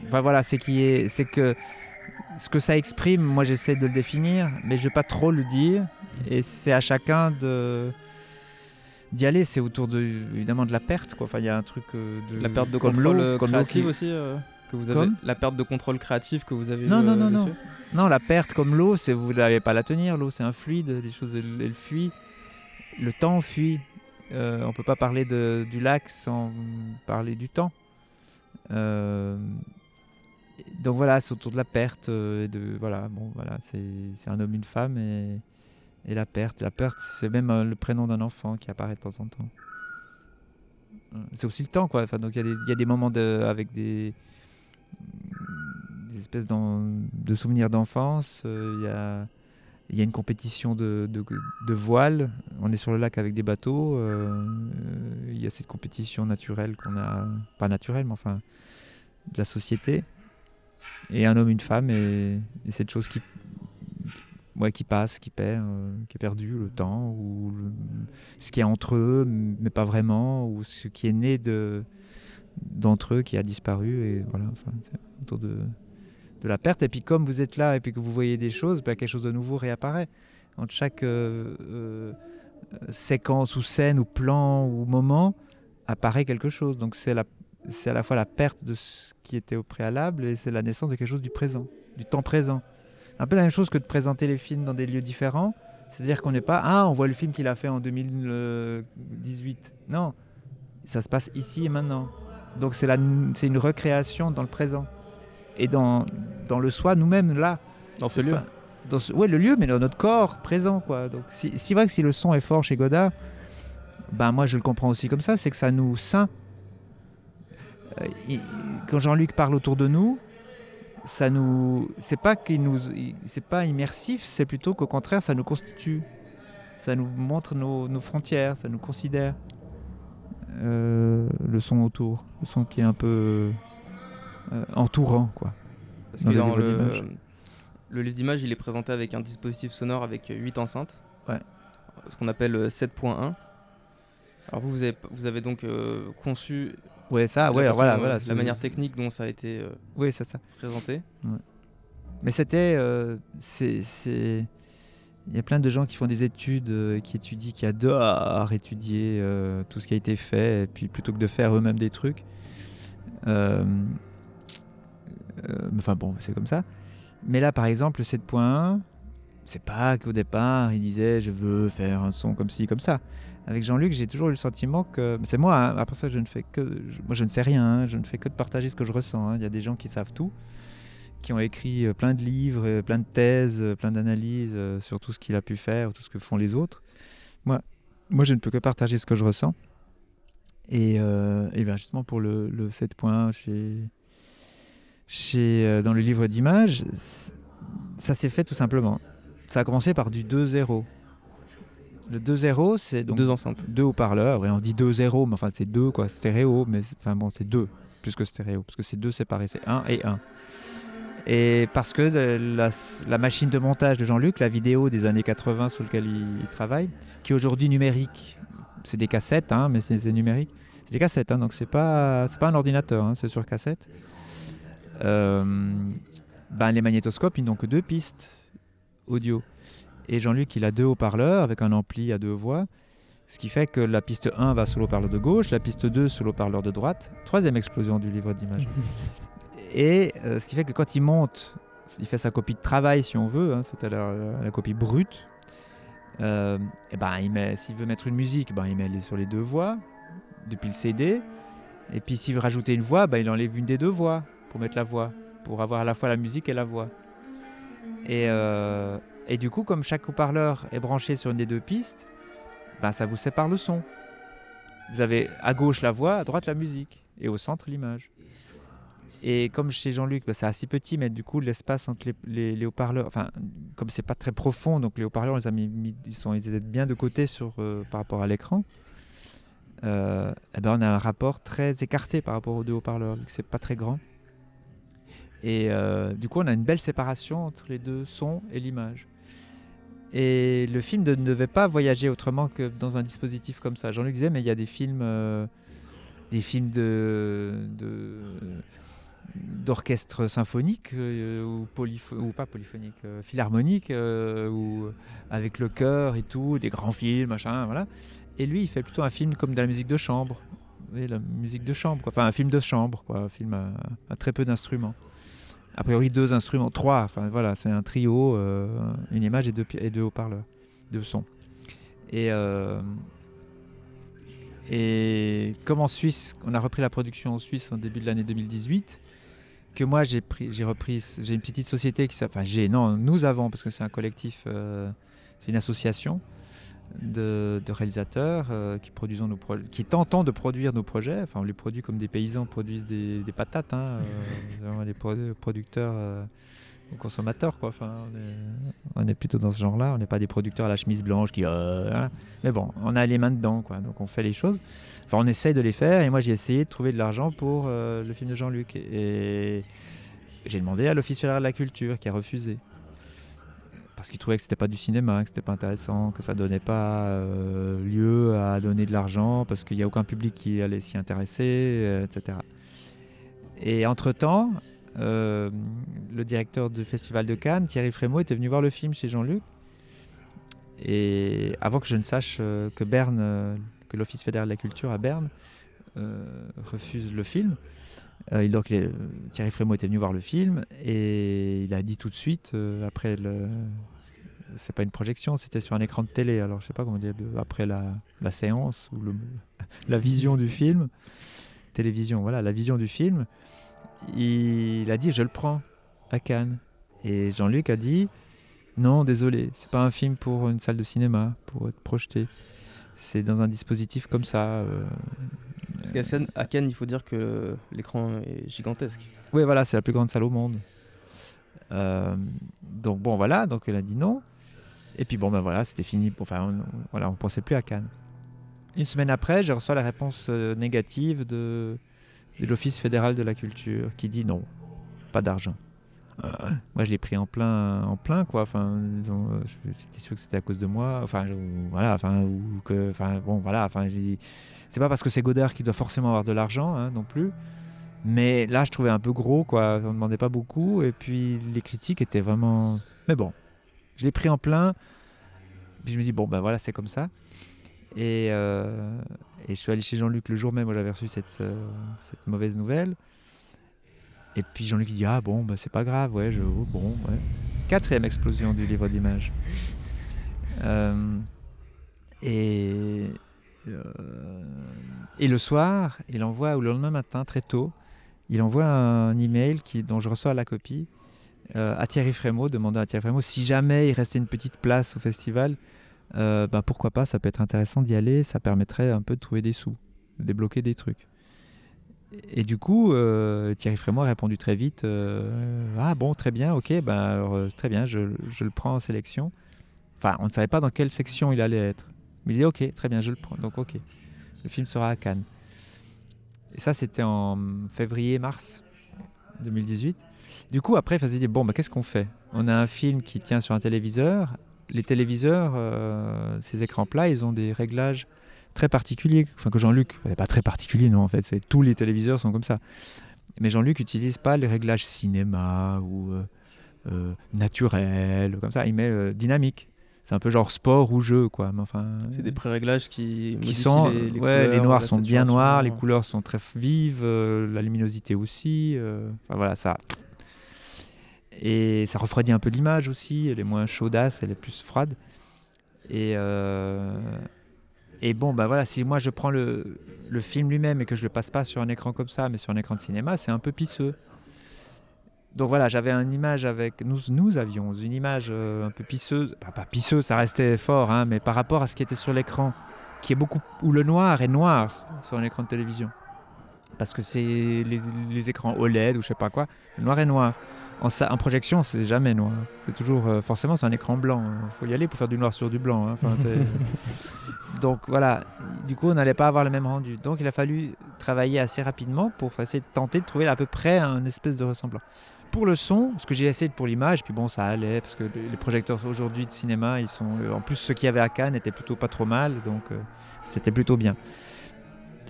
enfin, voilà, c'est qui est, c'est que ce que ça exprime, moi j'essaie de le définir, mais je vais pas trop le dire. Et c'est à chacun de d'y aller. C'est autour de, évidemment de la perte, quoi. Enfin, il y a un truc euh, de La perte de comme contrôle aussi euh, que vous avez. Comme La perte de contrôle créatif que vous avez. Non, eu, non, euh, non, non. Non, la perte comme l'eau, c'est vous n'allez pas la tenir. L'eau, c'est un fluide. Les choses, elles, elles fuient. Le temps fuit. Euh, on peut pas parler de, du lac sans parler du temps. Euh, donc voilà, c'est autour de la perte. euh, et de voilà, bon, voilà, c'est un homme, une femme et, et la perte. La perte, c'est même le prénom d'un enfant qui apparaît de temps en temps. C'est aussi le temps, quoi. Enfin, donc il y, a des- il y a des moments de, avec des des espèces de souvenirs d'enfance. euh, Il y, a, une compétition de, voile. On est sur le lac avec des bateaux. euh, euh, il y a cette compétition naturelle qu'on a, pas naturelle, mais enfin de la société. Et un homme, une femme, et, et cette chose qui, ouais, qui passe, qui perd, qui est perdu, le temps, ou ce qui est entre eux, mais pas vraiment, ou ce qui est né de d'entre eux qui a disparu et voilà enfin, autour de, de la perte. Et puis comme vous êtes là et puis que vous voyez des choses bah, quelque chose de nouveau réapparaît. Entre chaque euh, euh, séquence ou scène ou plan ou moment apparaît quelque chose. Donc c'est la c'est à la fois la perte de ce qui était au préalable et c'est la naissance de quelque chose du présent du temps présent. Un peu la même chose que de présenter les films dans des lieux différents. C'est-à-dire qu'on n'est pas ah on voit le film qu'il a fait en 2018 non ça se passe ici et maintenant donc c'est la- c'est une recréation dans le présent et dans, dans le soi nous-mêmes là. Dans ce lieu. Pas- Dans ce, ouais, le lieu, mais dans notre corps présent quoi. Donc si, si vrai que si le son est fort chez Godard, ben moi je le comprends aussi comme ça, c'est que ça nous ceint. Euh, il- quand Jean-Luc parle autour de nous, ça nous, c'est pas qu'il nous, c'est pas immersif, c'est plutôt qu'au contraire ça nous constitue, ça nous montre nos, nos frontières, ça nous considère. Euh, le son autour, le son qui est un peu euh, entourant quoi. Parce dans que le dans livre le, le livre d'image, il est présenté avec un dispositif sonore avec 8 enceintes. Ouais. Ce qu'on appelle euh, 7.1. Alors vous, vous avez, vous avez donc euh, conçu Ouais ça, la ouais voilà dont- voilà. la manière technique dont ça a été euh, Oui ça. présenté. Ouais. Mais c'était. euh, c'est- Il y a plein de gens qui font des études, euh, qui étudient, qui adorent étudier euh, tout ce qui a été fait, et puis plutôt que de faire eux-mêmes des trucs. euh, enfin bon, c'est comme ça. Mais là, par exemple, le 7.1, c'est pas qu'au départ, il disait je veux faire un son comme ci, comme ça. Avec Jean-Luc, j'ai toujours eu le sentiment que. C'est moi, hein, après ça, je ne fais que. Moi, je ne sais rien, hein, je ne fais que de partager ce que je ressens. hein. Il y a des gens qui savent tout, qui ont écrit euh, plein de livres, euh, plein de thèses, euh, plein d'analyses sur tout ce qu'il a pu faire, tout ce que font les autres. Moi, moi je ne peux que partager ce que je ressens. Et, euh, et ben justement, pour le, le 7 points chez, chez, dans le livre d'images, ça s'est fait tout simplement. Ça a commencé par du 2-0. Le 2-0, c'est donc Deux enceintes. deux haut-parleurs. Ouais, on dit 2-0, mais enfin c'est deux quoi, stéréo, mais enfin bon, c'est deux plus que stéréo, parce que c'est deux séparés, c'est un et un. Et parce que la, machine de montage de Jean-Luc, la vidéo des années 80 sur laquelle il, il travaille, qui aujourd'hui numérique, c'est des cassettes, hein, mais c'est numérique. C'est des cassettes, hein, donc c'est pas pas un ordinateur, hein, c'est sur cassette. Euh, ben, les magnétoscopes, ils n'ont que deux pistes audio. Et Jean-Luc, il a deux haut-parleurs avec un ampli à deux voix. Ce qui fait que la piste 1 va sur l'eau-parleur de gauche, la piste 2 sur l'eau-parleur de droite. Troisième explosion du livre d'images. Et euh, ce qui fait que quand il monte, il fait sa copie de travail si on veut, hein, c'est-à-dire la, la copie brute. Euh, et ben, il met, s'il veut mettre une musique, ben, il met les, sur les deux voix depuis le CD. Et puis s'il veut rajouter une voix, ben, il enlève une des deux voix pour mettre la voix, pour avoir à la fois la musique et la voix. Et, euh, et du coup, comme chaque haut-parleur est branché sur une des deux pistes, ben, ça vous sépare le son. Vous avez à gauche la voix, à droite la musique, et au centre l'image. Et comme chez Jean-Luc, ben, c'est assez petit, mais du coup l'espace entre les, haut-parleurs, enfin comme c'est pas très profond, donc les haut-parleurs, mis, ils sont, ils étaient bien de côté euh, par rapport à l'écran. Euh, eh ben, on a un rapport très écarté par rapport aux deux haut-parleurs, vu que c'est pas très grand. Et euh, du coup, on a une belle séparation entre les deux sons et l'image. Et le film ne devait pas voyager autrement que dans un dispositif comme ça. Jean-Luc disait, mais il y a des films, euh, des films de- d'orchestre symphonique euh, ou, ou pas polyphonique, euh, philharmonique, euh, ou avec le chœur et tout, des grands films, machin, voilà. Et lui, il fait plutôt un film comme de la musique de chambre, Vous la musique de chambre, quoi. enfin un film de chambre, quoi, un film à, à très peu d'instruments. A priori deux instruments, trois, enfin voilà, c'est un trio, euh, une image et deux, et deux haut-parleurs, deux sons. Et, euh, et comme en Suisse, on a repris la production en Suisse en début de l'année 2018, que moi j'ai pris, j'ai repris, j'ai une petite société qui s'appelle, enfin j'ai, non, nous avons, parce que c'est un collectif, euh, c'est une association de, réalisateurs euh, qui produisons nos qui de produire nos projets. Enfin, on les produit comme des paysans produisent des, patates, hein, euh, des pro- producteurs euh, consommateurs, quoi. Enfin, on est, plutôt dans ce genre-là. On n'est pas des producteurs à la chemise blanche qui, hein. mais bon, on a les mains dedans, quoi. Donc on fait les choses. Enfin, on essaye de les faire. Et moi, j'ai essayé de trouver de l'argent pour euh, le film de Jean-Luc. Et j'ai demandé à l'Office fédéral de la culture qui a refusé parce qu'il trouvait que c'était pas du cinéma, que c'était pas intéressant, que ça donnait pas euh, lieu à donner de l'argent, parce qu'il n'y a aucun public qui allait s'y intéresser, euh, etc. Et entre-temps, le directeur du Festival de Cannes, Thierry Frémaux, était venu voir le film chez Jean-Luc. Et avant que je ne sache que Berne, que l'Office fédéral de la culture à Berne euh, refuse le film, euh, il- donc Thierry Frémaux était venu voir le film et il a dit tout de suite, euh, après le. C'est pas une projection, c'était sur un écran de télé, alors je sais pas comment dire, après la, séance ou la vision du film, télévision, voilà, la vision du film, il a dit je le prends à Cannes. Et Jean-Luc a dit non, désolé, c'est pas un film pour une salle de cinéma, pour être projeté. C'est dans un dispositif comme ça. euh, Parce qu'à Cannes, il faut dire que l'écran est gigantesque. Oui, voilà, c'est la plus grande salle au monde. Euh, donc bon, voilà, donc elle a dit non. Et puis bon, ben voilà, c'était fini. Enfin, on, voilà, on pensait plus à Cannes. Une semaine après, je reçois la réponse euh, négative de, de l'Office fédéral de la culture qui dit non, pas d'argent. Moi, je l'ai pris en plein, en plein quoi. Enfin, disons, euh, c'était sûr que c'était à cause de moi. Enfin, voilà, enfin, ou que, enfin, bon, voilà, enfin, c'est pas parce que c'est Godard qui doit forcément avoir de l'argent, hein, non plus. Mais là, je trouvais un peu gros, quoi. On demandait pas beaucoup. Et puis, les critiques étaient vraiment. Mais bon, je l'ai pris en plein. Puis je me dis, bon, ben voilà, c'est comme ça. Et, euh, je suis allé chez Jean-Luc le jour même où j'avais reçu euh, cette, mauvaise nouvelle. Et puis Jean-Luc dit, ah bon, ben c'est pas grave, ouais, je, bon. Quatrième explosion du livre d'images. Euh, et, et le soir, il envoie, ou le lendemain matin, très tôt, il envoie un email qui, dont je reçois la copie euh, à Thierry Frémaux, demandant à Thierry Frémaux si jamais il restait une petite place au festival, euh, bah, pourquoi pas, ça peut être intéressant d'y aller, ça permettrait un peu de trouver des sous, de débloquer des trucs. Et du coup, euh, Thierry Frémaux a répondu très vite Ah bon, très bien, ok, ben, très bien, je, le prends en sélection. Enfin, on ne savait pas dans quelle section il allait être. Mais il dit Ok, très bien, je le prends. Donc, ok, le film sera à Cannes. Et ça, c'était en février-mars 2018. Du coup, après, il dit bon, bah, qu'est-ce qu'on fait? On a un film qui tient sur un téléviseur. Les téléviseurs, euh, ces écrans plats, ils ont des réglages très particuliers. Enfin, que Jean-Luc, pas très particulier, non, en fait, c'est tous les téléviseurs sont comme ça. Mais Jean-Luc n'utilise pas les réglages cinéma ou euh, euh, naturel, comme ça. Il met dynamique c'est un peu genre sport ou jeu quoi mais enfin c'est des pré-réglages qui, qui sont les, les, ouais, les noirs sont bien noirs les couleurs sont très vives la luminosité aussi enfin voilà ça et ça refroidit un peu l'image aussi, elle est moins chaudasse, elle est plus froide. Et, euh, et bon, bah voilà, si moi je prends le, le film lui-même et que je le passe pas sur un écran comme ça, mais sur un écran de cinéma, c'est un peu pisseux. Donc voilà, j'avais une image avec. Nous, nous avions une image euh, un peu pisseuse. pas pisseuse, ça restait fort, hein, mais par rapport à ce qui était sur l'écran, qui est beaucoup. où le noir est noir sur un écran de télévision. Parce que c'est les, les, écrans OLED ou je sais pas quoi, le noir est noir. En, projection, c'est jamais noir. C'est toujours, euh, forcément, c'est un écran blanc. Il hein. faut y aller pour faire du noir sur du blanc. Hein. Donc voilà, du coup, on n'allait pas avoir le même rendu. Donc il a fallu travailler assez rapidement pour essayer de tenter de trouver à peu près un espèce de ressemblant. Pour le son, ce que j'ai essayé pour l'image, puis bon, ça allait, parce que les projecteurs aujourd'hui de cinéma, ils sont. Euh, en plus, ceux qu'il y avait à Cannes étaient plutôt pas trop mal, donc euh, c'était plutôt bien.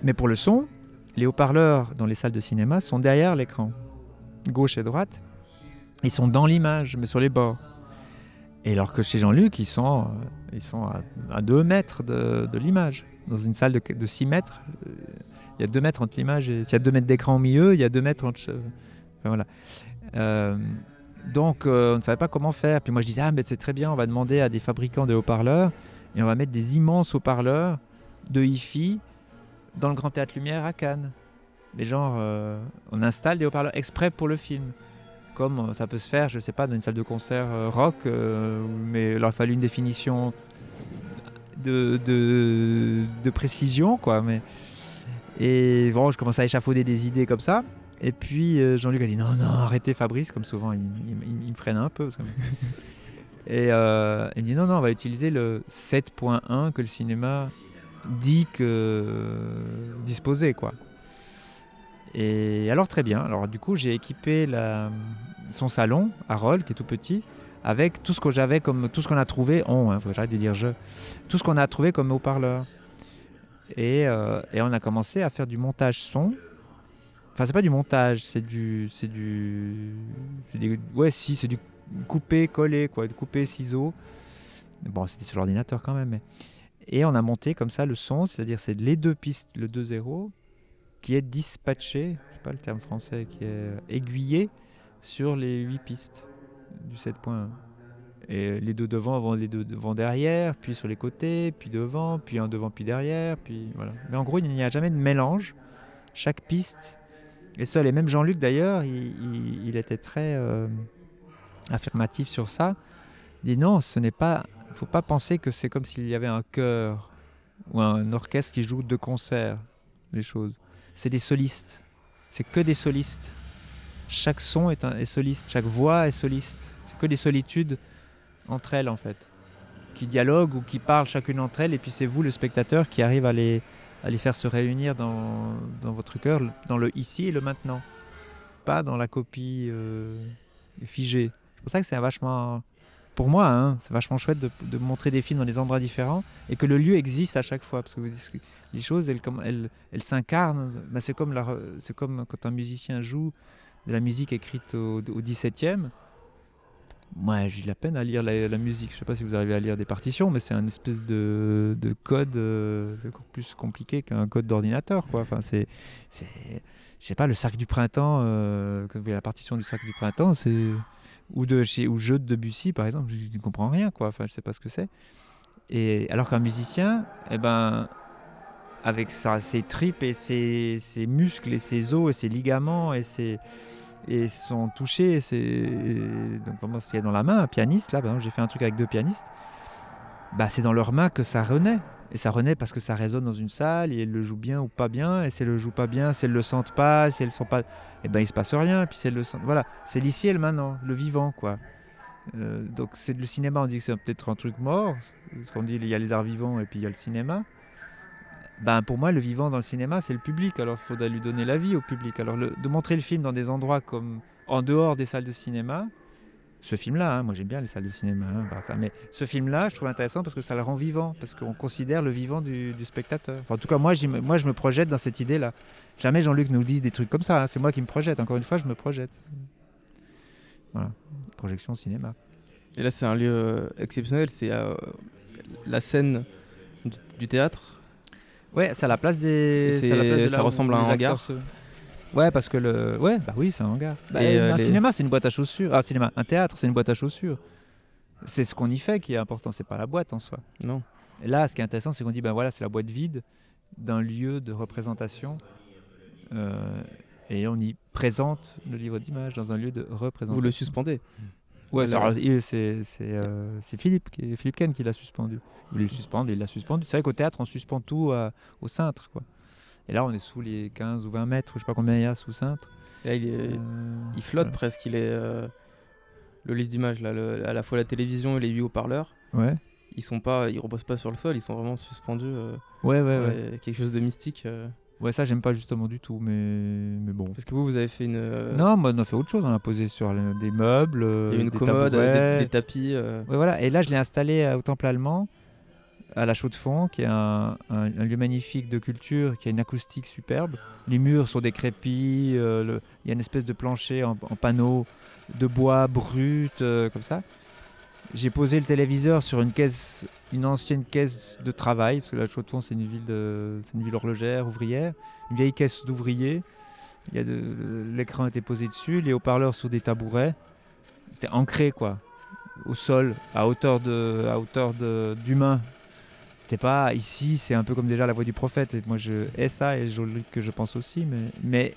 Mais pour le son, les haut-parleurs dans les salles de cinéma sont derrière l'écran, gauche et droite. Ils sont dans l'image, mais sur les bords. Et alors que chez Jean-Luc, ils sont, euh, ils sont à, 2 mètres de, l'image. Dans une salle de, de 6 mètres, euh, il y a 2 mètres entre l'image et. S'il y a 2 mètres d'écran au milieu, il y a 2 mètres entre. Enfin, voilà. Euh, donc, on ne savait pas comment faire. Puis moi, je disais, ah, mais c'est très bien, on va demander à des fabricants de haut-parleurs et on va mettre des immenses haut-parleurs de hi-fi dans le Grand Théâtre Lumière à Cannes. Mais genre, on installe des haut-parleurs exprès pour le film comme ça peut se faire, je sais pas, dans une salle de concert euh, rock, euh, mais il aurait fallu une définition de, de, précision, quoi. Mais... Et bon, je commence à échafauder des idées comme ça. Et puis euh, Jean-Luc a dit non, non, arrêtez Fabrice, comme souvent, il, me freine un peu. Et il dit non, non, on va utiliser le 7.1 que le cinéma dit que disposer, quoi. Et alors très bien. Alors du coup, j'ai équipé son salon à Roll, qui est tout petit, avec tout ce que j'avais comme tout ce qu'on a trouvé. On, hein, faut de dire je. Tout ce qu'on a trouvé comme haut-parleur. Et, euh, et, on a commencé à faire du montage son. Enfin, c'est pas du montage, c'est du, c'est du, ouais, si, c'est du coupé, collé, quoi, coupé, ciseaux. Bon, c'était sur l'ordinateur quand même. Mais... Et on a monté comme ça le son, c'est-à-dire c'est les deux pistes, le 2-0, qui est dispatché, je sais pas le terme français, qui est aiguillé sur les 8 pistes du 7.1. Et les deux devant vont les deux devant derrière, puis sur les côtés, puis devant, puis un devant, puis derrière, puis voilà. Mais en gros, il n'y a jamais de mélange. Chaque piste est seule. Et même Jean-Luc, d'ailleurs, il, était très euh, affirmatif sur ça. Il dit non, ce n'est pas. Faut pas penser que c'est comme s'il y avait un chœur ou un orchestre qui joue de concert les choses c'est des solistes. C'est que des solistes. Chaque son est, un, soliste, chaque voix est soliste. C'est que des solitudes entre elles en fait, qui dialoguent ou qui parlent chacune d'entre elles, et puis c'est vous le spectateur qui arrive à les, faire se réunir dans, votre cœur, dans le ici et le maintenant, pas dans la copie euh, figée. C'est pour ça que c'est vachement pour moi, hein, c'est vachement chouette de, montrer des films dans des endroits différents et que le lieu existe à chaque fois. Parce que vous que les choses, elles, elles, elles s'incarnent. Ben, c'est comme, comme quand un musicien joue de la musique écrite au, au 17e. Moi, j'ai de la peine à lire la, musique. Je sais pas si vous arrivez à lire des partitions, mais c'est un espèce de, de code euh, plus compliqué qu'un code d'ordinateur. Enfin, c'est, c'est, je sais pas, le cercle du printemps, quand vous voyez la partition du cercle du printemps, c'est ou de chez ou jeu de Debussy par exemple, je ne comprends rien quoi. Enfin, je sais pas ce que c'est. Et alors qu'un musicien, eh ben, avec sa, ses tripes et ses, muscles et ses os et ses ligaments et ses et son toucher, donc vraiment ce qu'il y a dans la main, un pianiste là, j'ai fait un truc avec deux pianistes, bah c'est dans leurs mains que ça renaît. Et ça renaît parce que ça résonne dans une salle et elles le jouent bien ou pas bien. Et si elles le jouent pas bien, si elles le sentent pas, si pas, et ben il se passe rien. Et puis si elles le sentent, voilà, c'est l'ici et le maintenant, le vivant quoi. Euh, donc c'est le cinéma, on dit que c'est peut-être un truc mort, parce qu'on dit il y a les arts vivants et puis il y a le cinéma. Ben pour moi le vivant dans le cinéma c'est le public, alors il faudrait lui donner la vie au public. Alors de montrer le film dans des endroits comme en dehors des salles de cinéma, ce film-là, hein, moi j'aime bien les salles de cinéma, hein, mais ce film-là je trouve intéressant parce que ça le rend vivant, parce qu'on considère le vivant du, spectateur. En tout cas moi, moi je me projette dans cette idée-là. Jamais Jean-Luc nous dit des trucs comme ça, hein, c'est moi qui me projette, encore une fois je me projette. Voilà, projection au cinéma. Et là, c'est un lieu euh, exceptionnel. C'est euh, la scène du théâtre. Ouais, c'est à la place des. Et c'est- c'est à la place de ça là ressemble à un hangar se- Ouais, parce que le. Ouais, bah oui, c'est un hangar. Bah, Et, euh, un les- cinéma, c'est une boîte à chaussures. Ah, cinéma, un théâtre, c'est une boîte à chaussures. C'est ce qu'on y fait qui est important, c'est pas la boîte en soi. Non. Et là, ce qui est intéressant, c'est qu'on dit, ben voilà, c'est la boîte vide d'un lieu de représentation. euh, et on y présente le livre d'images dans un lieu de représentation. Vous le suspendez. Ouais, c'est- euh, c'est Philippe, qui, Philippe Ken qui l'a suspendu. Il voulait le suspendre, il l'a suspendu. C'est vrai qu'au théâtre, on suspend tout à- au cintre. Quoi. Et là, on est sous les 15 ou 20 mètres, je sais pas combien il y a sous cintre. Là, il, est- Euh, il flotte voilà. presque. Il est euh, le livre d'image là, le- à la fois la télévision et les huit haut-parleurs. Ouais, Ils sont pas, ils reposent pas sur le sol. Ils sont vraiment suspendus. euh, ouais. ouais. ouais, Quelque chose de mystique. Euh. Ouais, ça, j'aime pas justement du tout, mais, mais bon. Parce que vous, vous avez fait une. euh, Non, moi, on a fait autre chose. On a posé sur des meubles, il y a euh, une des commode, tabourets. des, des tapis. euh, Ouais, voilà. Et là, je l'ai installé au Temple allemand, à la Chaux de Fonds, qui est un, un- un lieu magnifique de culture, qui a une acoustique superbe. Les murs sont décrépits, euh, le- il y a une espèce de plancher en, en panneau de bois brut, euh, comme ça. J'ai posé le téléviseur sur une ancienne caisse de travail, parce que de Fonds, c'est une ville, c'est une ville horlogère, ouvrière, une vieille caisse d'ouvriers. Il a de- l'écran était posé dessus, les haut-parleurs sur des tabourets. C'était ancré, quoi au sol, à hauteur de, d'humain. C'était pas ici, c'est un peu comme déjà la voix du prophète. Moi, je hais ça et je que je pense aussi, mais, mais,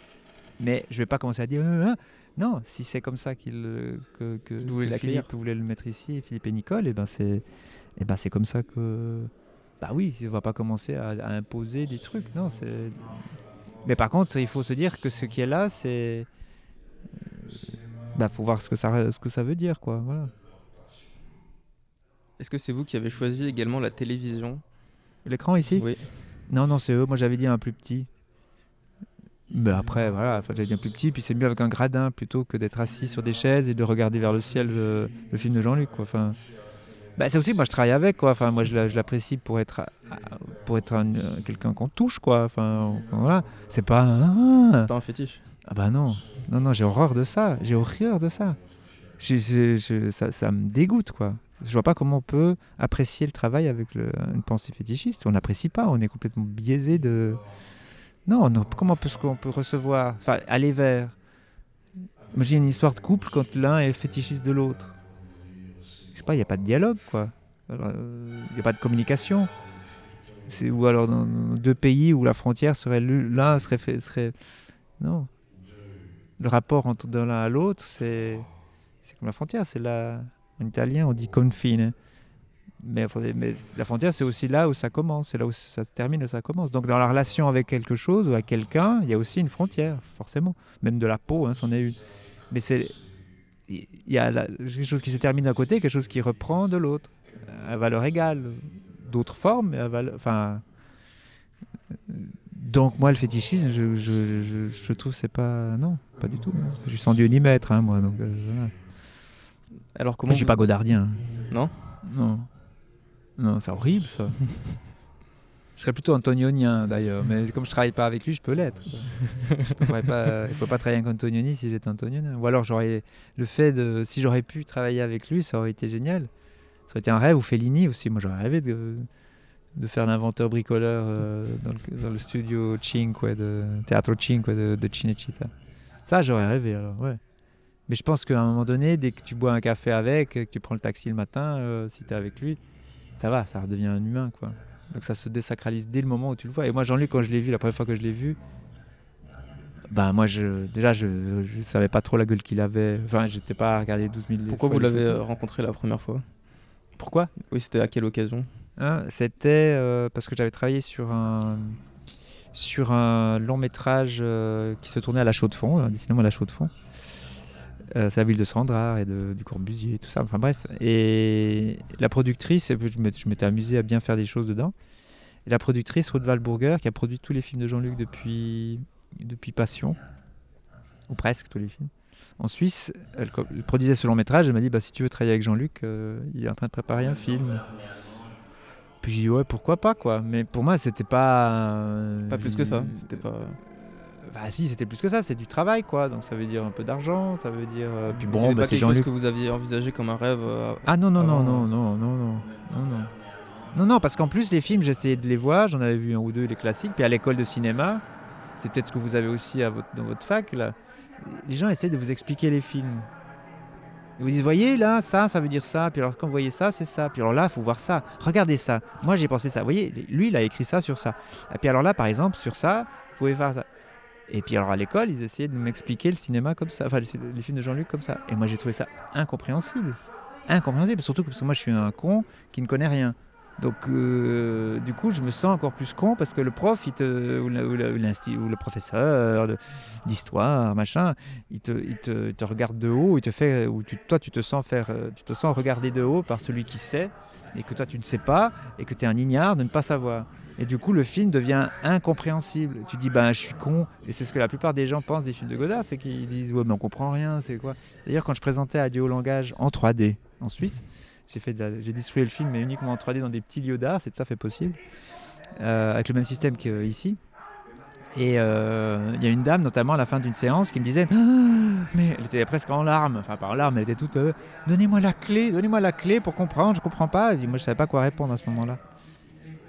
mais je vais pas commencer à dire euh, euh. Non. Si c'est comme ça qu'il euh, que. Philippe voulait le mettre ici, Philippe et Nicole, et ben c'est, et ben c'est comme ça que, bah oui, on va pas commencer à, à imposer des trucs, non. C'est, mais par contre, il faut se dire que ce qui est là, c'est, bah faut voir ce que ça, ce que ça veut dire, quoi. Voilà. Est-ce que c'est vous qui avez choisi également la télévision? L'écran ici? Oui. Non, non, c'est eux. Moi, j'avais dit un plus petit. Mais après, voilà, enfin, j'avais dit un plus petit, puis c'est mieux avec un gradin plutôt que d'être assis sur des chaises et de regarder vers le ciel le, le film de Jean-Luc. Enfin, bah, c'est aussi, moi, je travaille avec, quoi. Enfin, moi, je l'a- je l'apprécie pour être, pour être euh, quelqu'un qu'on touche, quoi. Enfin, voilà. C'est pas. un- Pas un fétiche. ah bah non, non, non, j'ai horreur de ça. J'ai horreur de ça. Je- je- je- ça. Ça me dégoûte, quoi. Je vois pas comment on peut apprécier le travail avec le- une pensée fétichiste. On n'apprécie pas, on est complètement biaisé de... Non, non comment peut-ce qu'on peut recevoir Enfin, aller vers... Imagine une histoire de couple quand l'un est fétichiste de l'autre. Je sais pas, il n'y a pas de dialogue, quoi. Il n'y a pas de communication. Ou alors dans, deux pays où la frontière serait... L'un serait... Serait non. Le rapport entre l'un à l'autre, c'est... Comme la frontière, c'est la... En italien, on dit confine. Mais, la frontière, c'est aussi là où ça commence. C'est là où ça se termine, où ça commence. Donc, dans la relation avec quelque chose ou à quelqu'un, il y a aussi une frontière, forcément. Même de la peau, hein, c'en est une. Mais c'est. Il y a la- quelque chose qui se termine d'un côté, quelque chose qui reprend de l'autre. À valeur égale. D'autres formes, à valeur. Enfin. Donc, moi, le fétichisme, je, je, je, je trouve que c'est pas. Non, pas du tout. Je suis sans Dieu ni maître, hein, moi. Donc, euh, voilà. Alors comment je suis vous- pas godardien. Non? Non. Non, c'est horrible ça. je serais plutôt antonionien d'ailleurs, mais comme je travaille pas avec lui, je peux l'être. je pourrais pas, faut pas travailler avec Antonioni si j'étais antonionien. Ou alors j'aurais le fait de, si j'aurais pu travailler avec lui, ça aurait été génial. Ça aurait été un rêve. Ou Fellini aussi. Moi, j'aurais rêvé de, faire l'inventeur bricoleur euh, dans, le, dans le studio Cinque, de Teatro Cinque de, de. Ça, j'aurais rêvé. Mais je pense qu'à un moment donné, dès que tu bois un café avec, que tu prends le taxi le matin, euh, si tu es avec lui, ça va, ça redevient un humain. quoi. Donc ça se désacralise dès le moment où tu le vois. Et moi, Jean-Luc, quand je l'ai vu, la première fois que je l'ai vu, bah moi, je, déjà, je ne savais pas trop la gueule qu'il avait. Enfin, j'étais pas à regarder 12 000 Pourquoi vous l'avez euh, rencontré la première fois? Pourquoi? Oui, c'était à quelle occasion? Hein, C'était euh, parce que j'avais travaillé sur un, sur un long métrage euh, qui se tournait à la chaux de fond, un cinéma à la chaux de fond. Euh, c'est la ville de Sandra et de, du Corbusier, tout ça. Enfin bref. Et la productrice, je m'étais amusé à bien faire des choses dedans. Et la productrice, Ruth Walburger, qui a produit tous les films de Jean-Luc depuis, depuis Passion, ou presque tous les films. En Suisse, elle, produisait ce long métrage. Elle m'a dit bah, si tu veux travailler avec Jean-Luc, euh, il est en train de préparer un film. Puis j'ai dit ouais, pourquoi pas quoi. Mais pour moi, c'était pas. Pas plus que ça. C'était pas. Bah si, c'était plus que ça. C'est du travail quoi. Donc ça veut dire un peu d'argent. Ça veut dire. euh, Puis bon, pas bah, c'est quelque chose que vous aviez envisagé comme un rêve. euh, Ah non, non, non, non, non, non, non, non, non. Non, non, parce qu'en plus, les films, j'essayais de les voir. J'en avais vu un ou deux, les classiques. Puis à l'école de cinéma, c'est peut-être ce que vous avez aussi à votre, dans votre fac. Là. Les gens essayent de vous expliquer les films. Ils vous disent, voyez là, ça, ça veut dire ça. Puis alors, quand vous voyez ça, c'est ça. Puis alors là, il faut voir ça. Regardez ça. Moi, j'ai pensé ça. Vous voyez, lui, il a écrit ça sur ça. Et puis alors là, par exemple, sur ça, vous pouvez faire ça. Et puis alors à l'école, ils essayaient de m'expliquer le cinéma comme ça, enfin les, films de Jean-Luc comme ça. Et moi, j'ai trouvé ça incompréhensible. Incompréhensible, surtout parce que moi, je suis un con qui ne connaît rien. Donc, euh, du coup, je me sens encore plus con parce que le prof, ou, la- ou le professeur d'histoire, machin, il te, il, te, il te regarde de haut, il te fait, ou toi, tu te sens faire, tu te sens regarder de haut par celui qui sait, et que toi, tu ne sais pas, et que tu es un ignare de ne pas savoir. Et du coup, le film devient incompréhensible. Tu dis, ben, je suis con, et c'est ce que la plupart des gens pensent des films de Godard, c'est qu'ils disent, ouais, mais on comprend rien, c'est quoi D'ailleurs, quand je présentais Adieu au langage en 3D en Suisse, j'ai distribué le film, mais uniquement en 3D dans des petits lieux d'art, c'est tout à fait possible, euh, avec le même système qu'ici. Et euh, il y a une dame, notamment à la fin d'une séance, qui me disait Ah, Mais elle était presque en larmes, enfin pas en larmes, elle était toute euh, Donnez-moi la clé, donnez-moi la clé pour comprendre, je comprends pas. Et moi je savais pas quoi répondre à ce moment-là.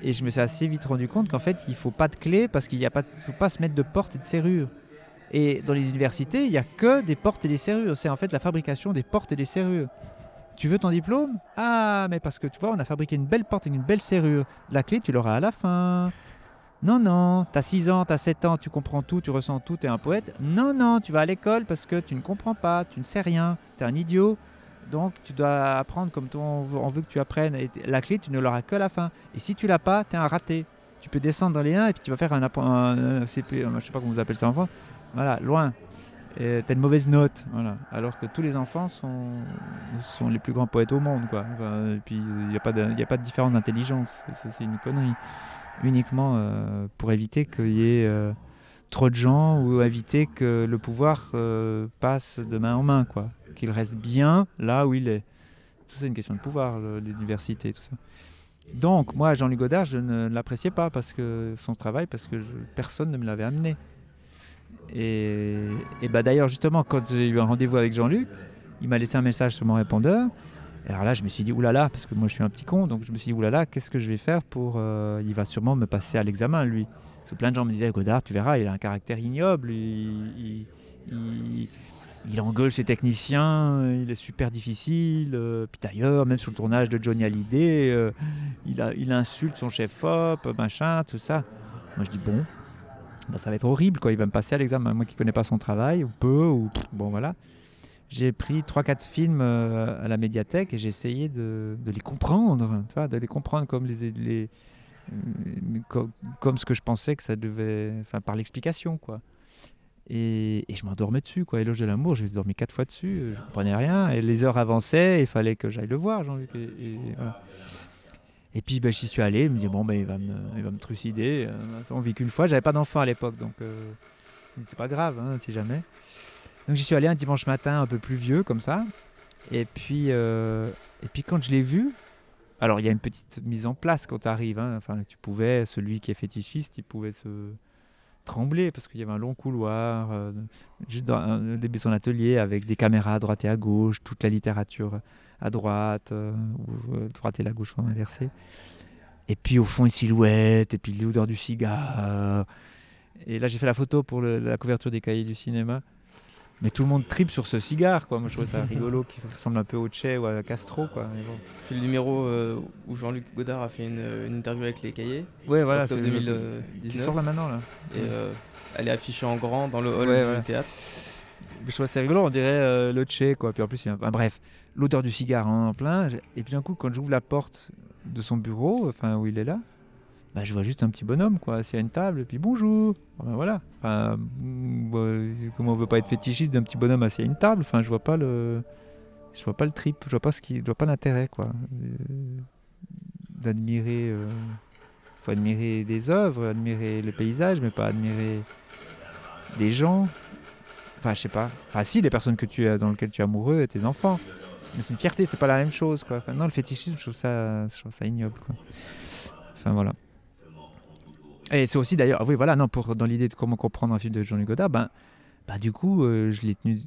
Et je me suis assez vite rendu compte qu'en fait il faut pas de clé parce qu'il ne faut pas se mettre de porte et de serrure. Et dans les universités, il n'y a que des portes et des serrures. C'est en fait la fabrication des portes et des serrures. Tu veux ton diplôme? Ah, mais parce que tu vois, on a fabriqué une belle porte et une belle serrure. La clé, tu l'auras à la fin. Non, non, t'as 6 ans, t'as 7 ans, tu comprends tout, tu ressens tout, t'es un poète. Non, non, tu vas à l'école parce que tu ne comprends pas, tu ne sais rien, t'es un idiot. Donc tu dois apprendre comme on veut, on veut que tu apprennes. Et la clé, tu ne l'auras que la fin. Et si tu l'as pas, t'es un raté. Tu peux descendre dans les 1 et puis tu vas faire un, un, CP, je sais pas comment vous appelez ça en France. Voilà, loin. Et T'as une mauvaise note, voilà. Alors que tous les enfants sont, les plus grands poètes au monde, quoi. Et puis il n'y a, pas de- il y a pas de différence d'intelligence. C'est une connerie. Uniquement euh, pour éviter qu'il y ait euh, trop de gens ou éviter que le pouvoir euh, passe de main en main, quoi. Qu'il reste bien là où il est. Tout ça, c'est une question de pouvoir, le- l'université, tout ça. Donc, moi, Jean-Luc Godard, je ne l'appréciais pas parce que son travail, parce que personne ne me l'avait amené. Et, bah d'ailleurs, justement, quand j'ai eu un rendez-vous avec Jean-Luc, il m'a laissé un message sur mon répondeur. Alors là, je me suis dit, oulala, parce que moi je suis un petit con, donc je me suis dit, oulala, qu'est-ce que je vais faire pour. euh, il va sûrement me passer à l'examen, lui. Parce que plein de gens me disaient, Godard, tu verras, il a un caractère ignoble, il- il engueule ses techniciens, il est super difficile. euh, puis d'ailleurs, même sur le tournage de Johnny Hallyday, euh, il, insulte son chef-op, machin, tout ça. Moi je dis, bon, bah, ça va être horrible, quoi. Il va me passer à l'examen. Moi qui connais pas son travail, ou peu, ou bon voilà. J'ai pris 3-4 films euh, à la médiathèque et j'ai essayé de, les comprendre, tu vois, de les comprendre comme les, ce que je pensais que ça devait, enfin par l'explication, quoi. Et, je m'endormais dessus, quoi. Éloge de l'amour, j'ai dormi quatre fois dessus, euh, je comprenais rien. Et les heures avançaient, il fallait que j'aille le voir, Jean-Luc. Et, puis ben, j'y suis allé, je me disais, bon, ben, il, va me, il trucider. Euh, on vit qu'une fois, j'avais pas d'enfant à l'époque, donc euh, c'est pas grave, hein, si jamais. Donc j'y suis allé un dimanche matin un peu pluvieux, comme ça. Et puis, euh, et puis quand je l'ai vu, alors il y a une petite mise en place quand tu arrives. hein. Enfin, tu pouvais, celui qui est fétichiste, il pouvait se trembler parce qu'il y avait un long couloir, euh, juste dans le début de son atelier avec des caméras à droite et à gauche, toute la littérature à droite, euh, ou euh, droite et la gauche sont inversées. Et puis au fond une silhouette, et puis l'odeur du cigare. Et là j'ai fait la photo pour la couverture des cahiers du cinéma. Mais tout le monde tripe sur ce cigare, quoi. Moi, je trouvais ça rigolo, qui ressemble un peu au Che ou à Castro, quoi. Bon. C'est le numéro euh, où Jean-Luc Godard a fait une, une interview avec les cahiers, Ouais, voilà, c'est octobre le- 2019. qui sort là maintenant, là. Et euh, elle est affichée en grand dans le hall Ouais, du voilà. théâtre. Je trouve ça rigolo, on dirait euh, le Che, quoi. Puis en plus, il y a- bref, l'odeur du cigare en plein. Et puis d'un coup, quand j'ouvre la porte de son bureau, enfin où il est là, bah, je vois juste un petit bonhomme, quoi, assis à une table, et puis bonjour. Voilà. Enfin, mm, bah, comment on veut pas être fétichiste d'un petit bonhomme assis à une table Enfin, je vois pas le, je vois pas le trip, je vois pas ce qui, je vois pas l'intérêt, quoi. Euh, D'admirer, euh, faut admirer des œuvres, admirer le paysage, mais pas admirer des gens. Enfin, je sais pas. Enfin, si, les personnes que tu as, dans lesquelles tu es amoureux et tes enfants. Mais c'est une fierté, c'est pas la même chose, quoi. Non, le fétichisme, je trouve ça, je trouve ça ignoble. Enfin, voilà. Et c'est aussi d'ailleurs, ah oui, voilà, non, pour, dans l'idée de comment comprendre un film de Jean-Luc Godard, ben, bah, du coup, euh, je l'ai tenu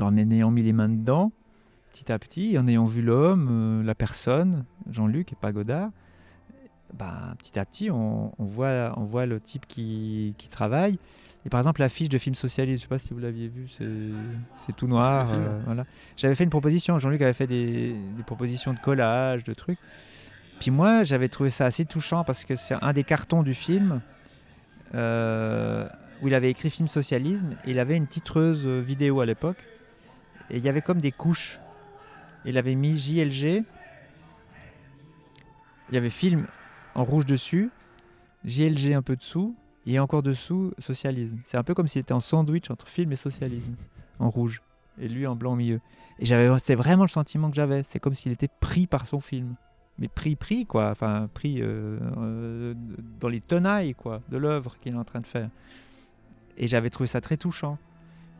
en ayant mis les mains dedans, petit à petit, en ayant vu l'homme, euh, la personne, Jean-Luc et pas Godard. Bah, petit à petit, on, on voit, on voit le type qui, qui travaille. Et par exemple, l'affiche de film socialiste, je sais pas si vous l'aviez vu, c'est tout noir. Euh, voilà. J'avais fait une proposition, Jean-Luc avait fait des, des propositions de collage, de trucs. Moi, j'avais trouvé ça assez touchant parce que c'est un des cartons du film euh, où il avait écrit film socialisme il avait une titreuse vidéo à l'époque. Et il y avait comme des couches. Il avait mis JLG. Il y avait film en rouge dessus, JLG un peu dessous, et encore dessous, socialisme. C'est un peu comme s'il était en sandwich entre film et socialisme, en rouge, et lui en blanc au milieu. Et c'est vraiment le sentiment que j'avais. C'est comme s'il était pris par son film. Mais pris, pris, quoi. Enfin, pris euh, euh, dans les tenailles, quoi, de l'œuvre qu'il est en train de faire. Et j'avais trouvé ça très touchant.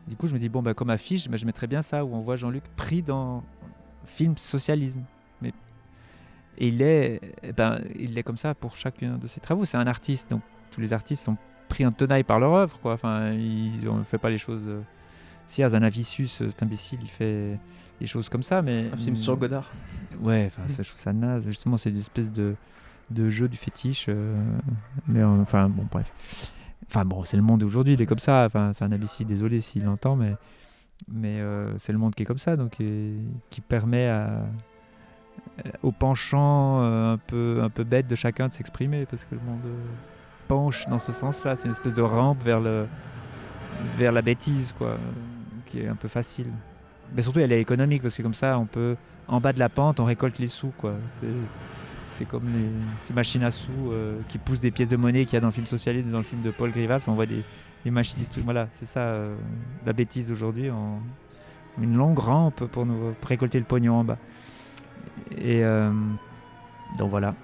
Du coup, je me dis, bon, bah, comme affiche, bah, je mettrais bien ça, où on voit Jean-Luc pris dans film socialisme. Mais... Et il est, eh ben, il est comme ça pour chacun de ses travaux. C'est un artiste, donc tous les artistes sont pris en tenaille par leur œuvre, quoi. Enfin, ils ne fait pas les choses. euh, Si Azanavicius, cet imbécile, il fait des choses comme ça, mais. Un film sur Godard. Ouais, enfin, ça, je trouve ça naze. Justement, c'est une espèce de, de jeu du fétiche. euh, mais euh, enfin, bon, bref. Enfin, bon, c'est le monde d'aujourd'hui, il est comme ça. Enfin, c'est un imbécile, désolé s'il l'entend, mais, mais euh, c'est le monde qui est comme ça, donc et- qui permet à, au penchant euh, un, peu, un peu bête de chacun de s'exprimer, parce que le monde penche dans ce sens-là. C'est une espèce de rampe vers, le, vers la bêtise, quoi, qui est un peu facile. Mais surtout, elle est économique, parce que comme ça, on peut en bas de la pente, on récolte les sous. quoi. C'est, c'est comme les, ces machines à sous euh, qui poussent des pièces de monnaie qu'il y a dans le film socialiste, dans le film de Paul Grivas. On voit des, des machines, des trucs. Voilà, c'est ça euh, la bêtise d'aujourd'hui. En, une longue rampe pour, nous, pour récolter le pognon en bas. Et euh, donc voilà.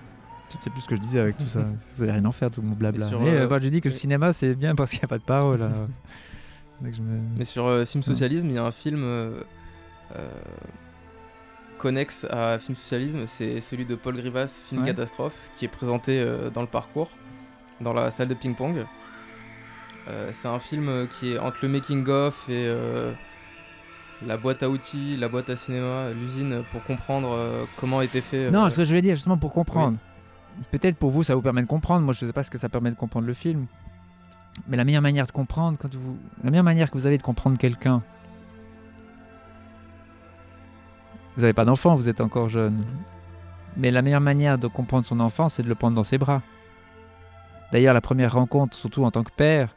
Je ne sais plus ce que je disais avec tout ça. Vous n'allez rien en faire, tout mon blabla. Et sur, Mais euh, euh, bah, je dis que le cinéma, c'est bien parce qu'il n'y a pas de parole. je me- Mais sur euh, Film Socialisme, il y a un film euh, euh, connexe à Film Socialisme, c'est celui de Paul Grivas, Film Ouais. Catastrophe, qui est présenté dans le parcours, dans la salle de ping-pong. C'est un film qui est entre le making-of et la boîte à outils, la boîte à cinéma, l'usine, pour comprendre comment était fait. Non, ce que je voulais dire, justement, pour comprendre. Peut-être pour vous, ça vous permet de comprendre. Moi, je ne sais pas ce que ça permet de comprendre le film. Mais la meilleure manière de comprendre, quand vous... la meilleure manière que vous avez de comprendre quelqu'un, vous n'avez pas d'enfant, vous êtes encore jeune. Mais la meilleure manière de comprendre son enfant, c'est de le prendre dans ses bras. D'ailleurs, la première rencontre, surtout en tant que père,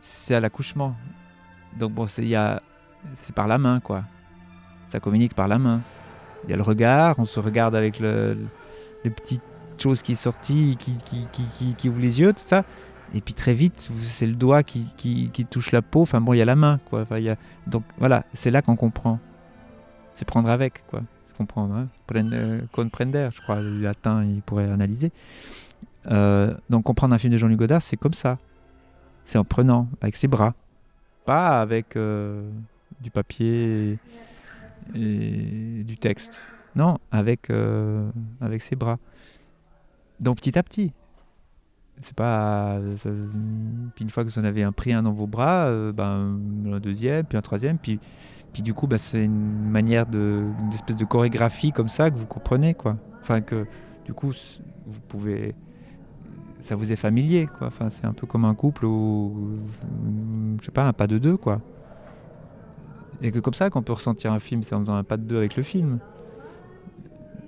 c'est à l'accouchement. Donc bon, c'est par la main, quoi. Ça communique par la main. Il y a le regard, on se regarde avec le, les petites choses qui est sorties, qui, qui, qui, qui ouvrent les yeux, tout ça. Et puis très vite, c'est le doigt qui, qui, touche la peau. Enfin bon, il y a la main, quoi. Enfin, y a... Donc voilà, c'est là qu'on comprend. C'est prendre avec, quoi. C'est comprendre. Hein. Euh, comprender, je crois, le latin, il pourrait analyser. Euh, donc comprendre un film de Jean-Luc Godard, c'est comme ça. C'est en prenant, avec ses bras. Pas avec euh, du papier et du texte. Non, avec, avec ses bras. Donc petit à petit. C'est pas. puis une fois que vous en avez un pris un dans vos bras, euh, ben, un deuxième, puis un troisième, puis, puis du coup, ben, c'est une manière de. une espèce de chorégraphie comme ça que vous comprenez, quoi. Enfin, que du coup, vous pouvez. Ça vous est familier, quoi. Enfin, c'est un peu comme un couple ou. Je sais pas, un pas de deux, quoi. Et que comme ça qu'on peut ressentir un film, c'est en faisant un pas de deux avec le film.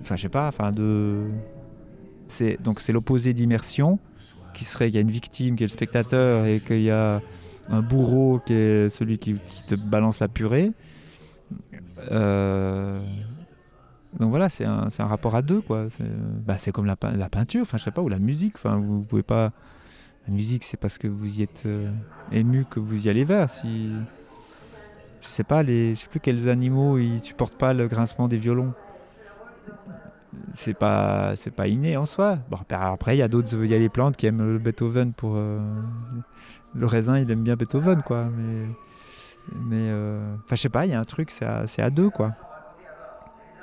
Enfin, je sais pas, enfin, de. C'est, donc, c'est l'opposé d'immersion, qui serait qu'il y a une victime qui est le spectateur et qu'il y a un bourreau qui est celui qui, te balance la purée. Euh, Donc voilà, c'est un, un rapport à deux, quoi. C'est, bah, comme la peinture, enfin, je sais pas, ou la musique. Enfin, vous, pouvez pas. La musique, c'est parce que vous y êtes euh, ému que vous y allez vers. Si je sais pas, les, je sais plus quels animaux ils supportent pas le grincement des violons. C'est pas, c'est pas inné en soi. Bon, après- il y a d'autres, il y a les plantes qui aiment le Beethoven pour euh, le raisin, il aime bien Beethoven, quoi. Mais, mais, euh, enfin, je sais pas, il y a un truc, c'est à, à deux, quoi.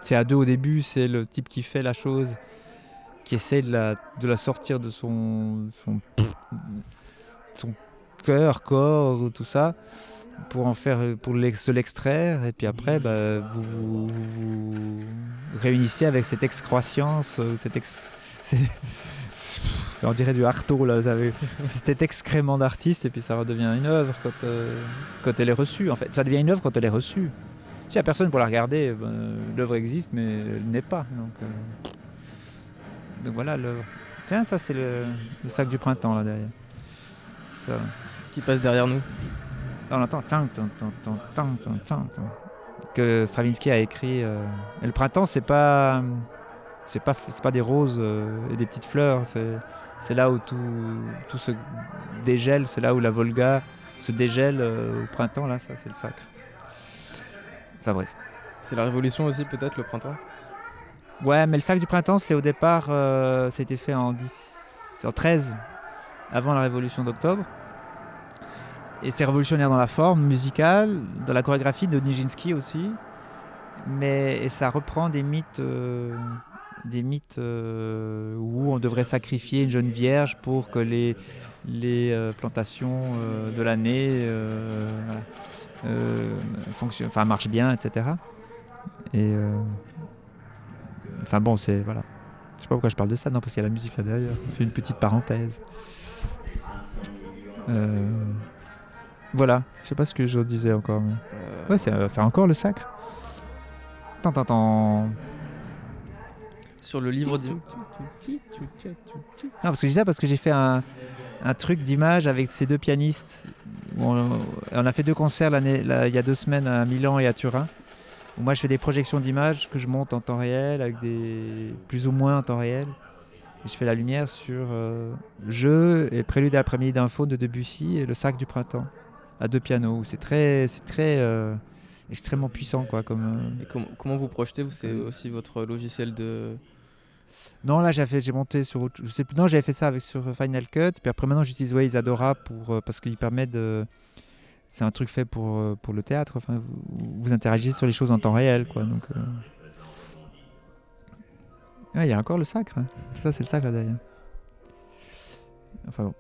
C'est à deux au début, c'est le type qui fait la chose, qui essaie de la, de la sortir de son, son, son cœur, corps, tout ça, pour en faire, pour l'ex- se l'extraire, et puis après, bah, vous, vous, réunissez avec cette excroissance, euh, cette on dirait du Artaud là, cet excrément d'artiste, et puis ça redevient une œuvre quand, euh, quand elle est reçue. En fait, ça devient une œuvre quand elle est reçue. S'il n'y a personne pour la regarder, ben, l'œuvre existe, mais elle n'est pas. Donc, euh, donc voilà l'œuvre. Tiens, ça c'est le, sac du printemps là derrière. Qui passe derrière nous on entend que Stravinsky a écrit. Euh, et le printemps, c'est pas, c'est pas, c'est pas des roses euh, et des petites fleurs. C'est, là où tout, se dégèle. C'est là où la Volga se dégèle euh, au printemps. Là, ça, c'est le sacre. Enfin bref. C'est la révolution aussi, peut-être le printemps? Ouais, mais le sacre du printemps, c'est au départ, ça a été fait en en 13, avant la révolution d'octobre. Et c'est révolutionnaire dans la forme musicale, dans la chorégraphie de Nijinsky aussi. Mais ça reprend des mythes, euh, des mythes euh, où on devrait sacrifier une jeune vierge pour que les, euh, plantations de l'année fonctionnent, enfin marchent bien, etc. Et Enfin bon, c'est. Voilà. Je sais pas pourquoi je parle de ça, non, parce qu'il y a la musique là derrière. Ça fait une petite parenthèse. Voilà, je sais pas ce que je disais encore. mais- Euh, Ouais, c'est encore le sacre. Tant, tant, tant. Sur le livre d'im- Non, parce que je dis ça parce que j'ai fait un, un truc d'image avec ces deux pianistes. On, on a fait deux concerts il y a deux semaines à Milan et à Turin. Moi, je fais des projections d'images que je monte en temps réel, avec des plus ou moins en temps réel. Et je fais la lumière sur euh, Jeu et Prélude à l'après-midi d'un faune de Debussy et Le sac du printemps à deux pianos. C'est très, c'est très euh, extrêmement puissant, quoi. Comme euh, Et com- comment vous projetez vous C'est aussi votre logiciel de. Non, là, j'avais, j'ai monté sur autre, je sais plus. Non, j'avais fait ça avec sur Final Cut. Puis après, maintenant, j'utilise ouais, Isadora pour euh, parce qu'il permet de. C'est un truc fait pour pour le théâtre. Enfin, vous, vous interagissez sur les choses en temps réel, quoi. Donc. euh. Il y a encore le sacre. hein. Ça, c'est le sacre là derrière. Enfin bon.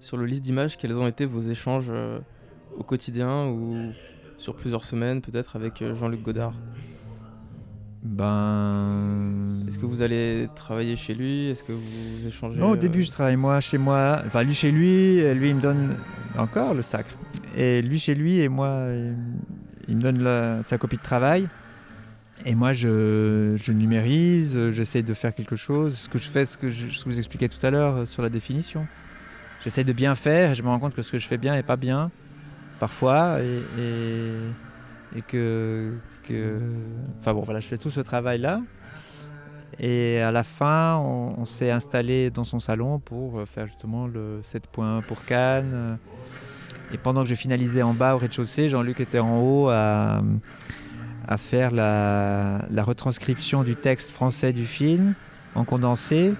Sur le livre d'images, quels ont été vos échanges euh, au quotidien ou sur plusieurs semaines, peut-être, avec euh, Jean-Luc Godard? Ben. Est-ce que vous allez travailler chez lui? Est-ce que vous échangez Non, au euh, début, je travaille moi chez moi. Enfin, lui chez lui, lui il me donne encore le sacre. Et lui chez lui, et moi, il, me donne la- sa copie de travail. Et moi, je, je numérise, j'essaie de faire quelque chose. Ce que je fais, ce que je, je vous expliquais tout à l'heure sur la définition. J'essaie de bien faire et je me rends compte que ce que je fais bien n'est pas bien, parfois. Et, que. Enfin bon, voilà, je fais tout ce travail-là. Et à la fin, on, s'est installé dans son salon pour euh, faire justement le 7.1 pour Cannes. Et pendant que je finalisais en bas au rez-de-chaussée, Jean-Luc était en haut à, à faire la, la retranscription du texte français du film en condensé.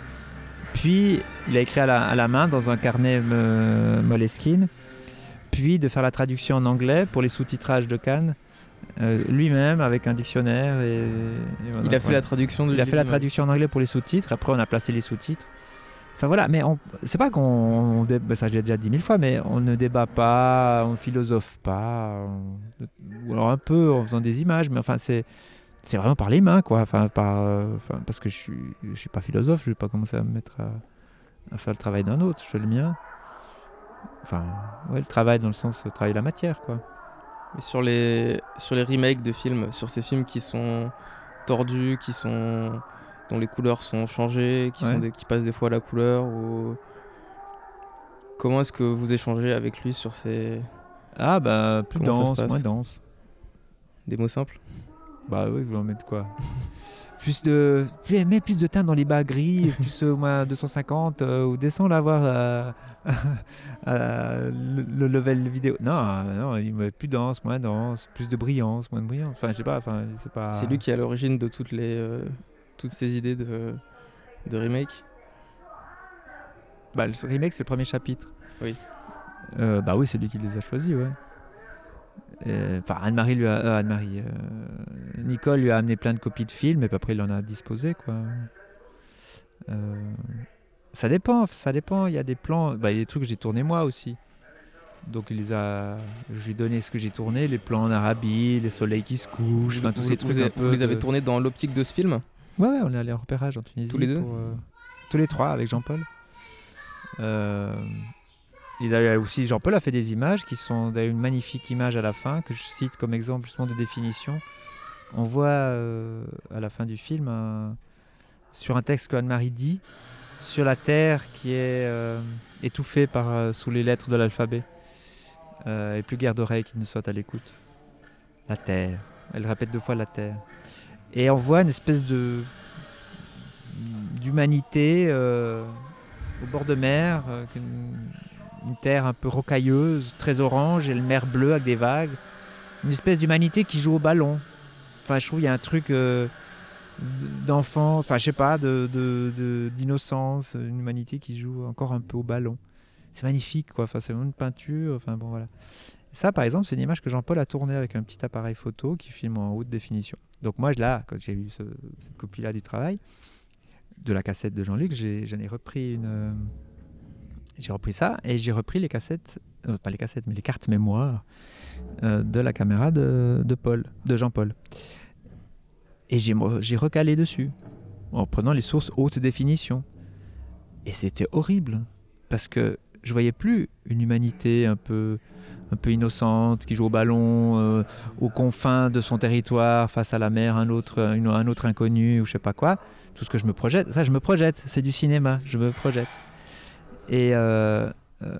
Puis il a écrit à la, à la main dans un carnet me- Moleskine. Puis de faire la traduction en anglais pour les sous-titrages de Cannes euh, lui-même avec un dictionnaire. Et, et voilà, Il a fait la traduction du Il a fait la traduction en anglais pour les sous-titres. Après, on a placé les sous-titres. Enfin voilà, mais on- c'est pas qu'on. dé- bah, ça, j'ai déjà dit mille fois, mais on ne débat pas, on ne philosophe pas. on- ou alors un peu en faisant des images, mais enfin, c'est. C'est vraiment par les mains, quoi. Enfin, par, euh, enfin, parce que je suis, je suis pas philosophe, je vais pas commencer à me mettre à, à faire le travail d'un autre, je fais le mien. Enfin, ouais, le travail dans le sens euh, travailler la matière, quoi. Et sur les, sur les remakes de films, sur ces films qui sont tordus, qui sont dont les couleurs sont changées, qui, sont des- qui passent des fois à la couleur, ou comment est-ce que vous échangez avec lui sur ces Ah, bah, plus Comment dense, moins dense. des mots simples? Bah oui, vous en mettre quoi? Plus de. Plus, mets plus de teint dans les bas gris, plus au moins 250, euh, ou descends là voir euh, euh, le, le level vidéo. Non, non, il met plus dense, moins dense, plus de brillance, moins de brillance. Enfin, je sais pas, enfin, c'est pas. C'est lui qui est à l'origine de toutes les euh, toutes ces idées de, de remake. Bah, le remake, c'est le premier chapitre. Oui. Bah oui, c'est lui qui les a choisis, ouais. Euh, Enfin, Anne-Marie lui a. euh, Anne-Marie. euh, Nicole lui a amené plein de copies de films, et puis après, il en a disposé, quoi. Ça dépend, ça dépend. Il y a des plans. Bah, il y a des trucs que j'ai tourné moi aussi. Donc, il les a. Je lui ai donné ce que j'ai tourné, les plans en Arabie, les soleils qui se couchent, enfin, tous vous, ces vous trucs. un peu vous les avez de- tournés dans l'optique de ce film? Ouais, ouais, on est allé en repérage en Tunisie. Tous les deux pour, euh, Tous les trois avec Jean-Paul. Euh, Et d'ailleurs aussi, Jean-Paul a fait des images qui sont d'ailleurs une magnifique image à la fin que je cite comme exemple justement de définition. On voit euh, à la fin du film sur un texte que Anne-Marie dit sur la terre qui est euh, étouffée euh, sous les lettres de l'alphabet. Et plus guère d'oreilles qui ne soit à l'écoute. La terre. Elle répète deux fois la terre. Et on voit une espèce de d'humanité au bord de mer, une, terre un peu rocailleuse, très orange, et le mer bleu avec des vagues. Une espèce d'humanité qui joue au ballon. Enfin, je trouve qu'il y a un truc euh, d'enfant, enfin, je sais pas, de, de- d'innocence, une humanité qui joue encore un peu au ballon. C'est magnifique, quoi. Enfin, c'est une peinture. Enfin, bon, voilà. Ça, par exemple, c'est une image que Jean-Paul a tournée avec un petit appareil photo qui filme en haute définition. Donc moi, là, quand j'ai eu ce- cette copie-là du travail, de la cassette de Jean-Luc, j'en ai repris une... j'ai repris ça et j'ai repris les cassettes, euh, pas les cassettes, mais les cartes mémoire euh, de la caméra de, de Paul, de Jean-Paul. Et j'ai, recalé dessus, en prenant les sources haute définition. Et c'était horrible, parce que je voyais plus une humanité un peu, un peu innocente qui joue au ballon euh, aux confins de son territoire face à la mer, un autre, un autre inconnu ou je sais pas quoi. Tout ce que je me projette, ça je me projette, c'est du cinéma, je me projette. Et euh, euh,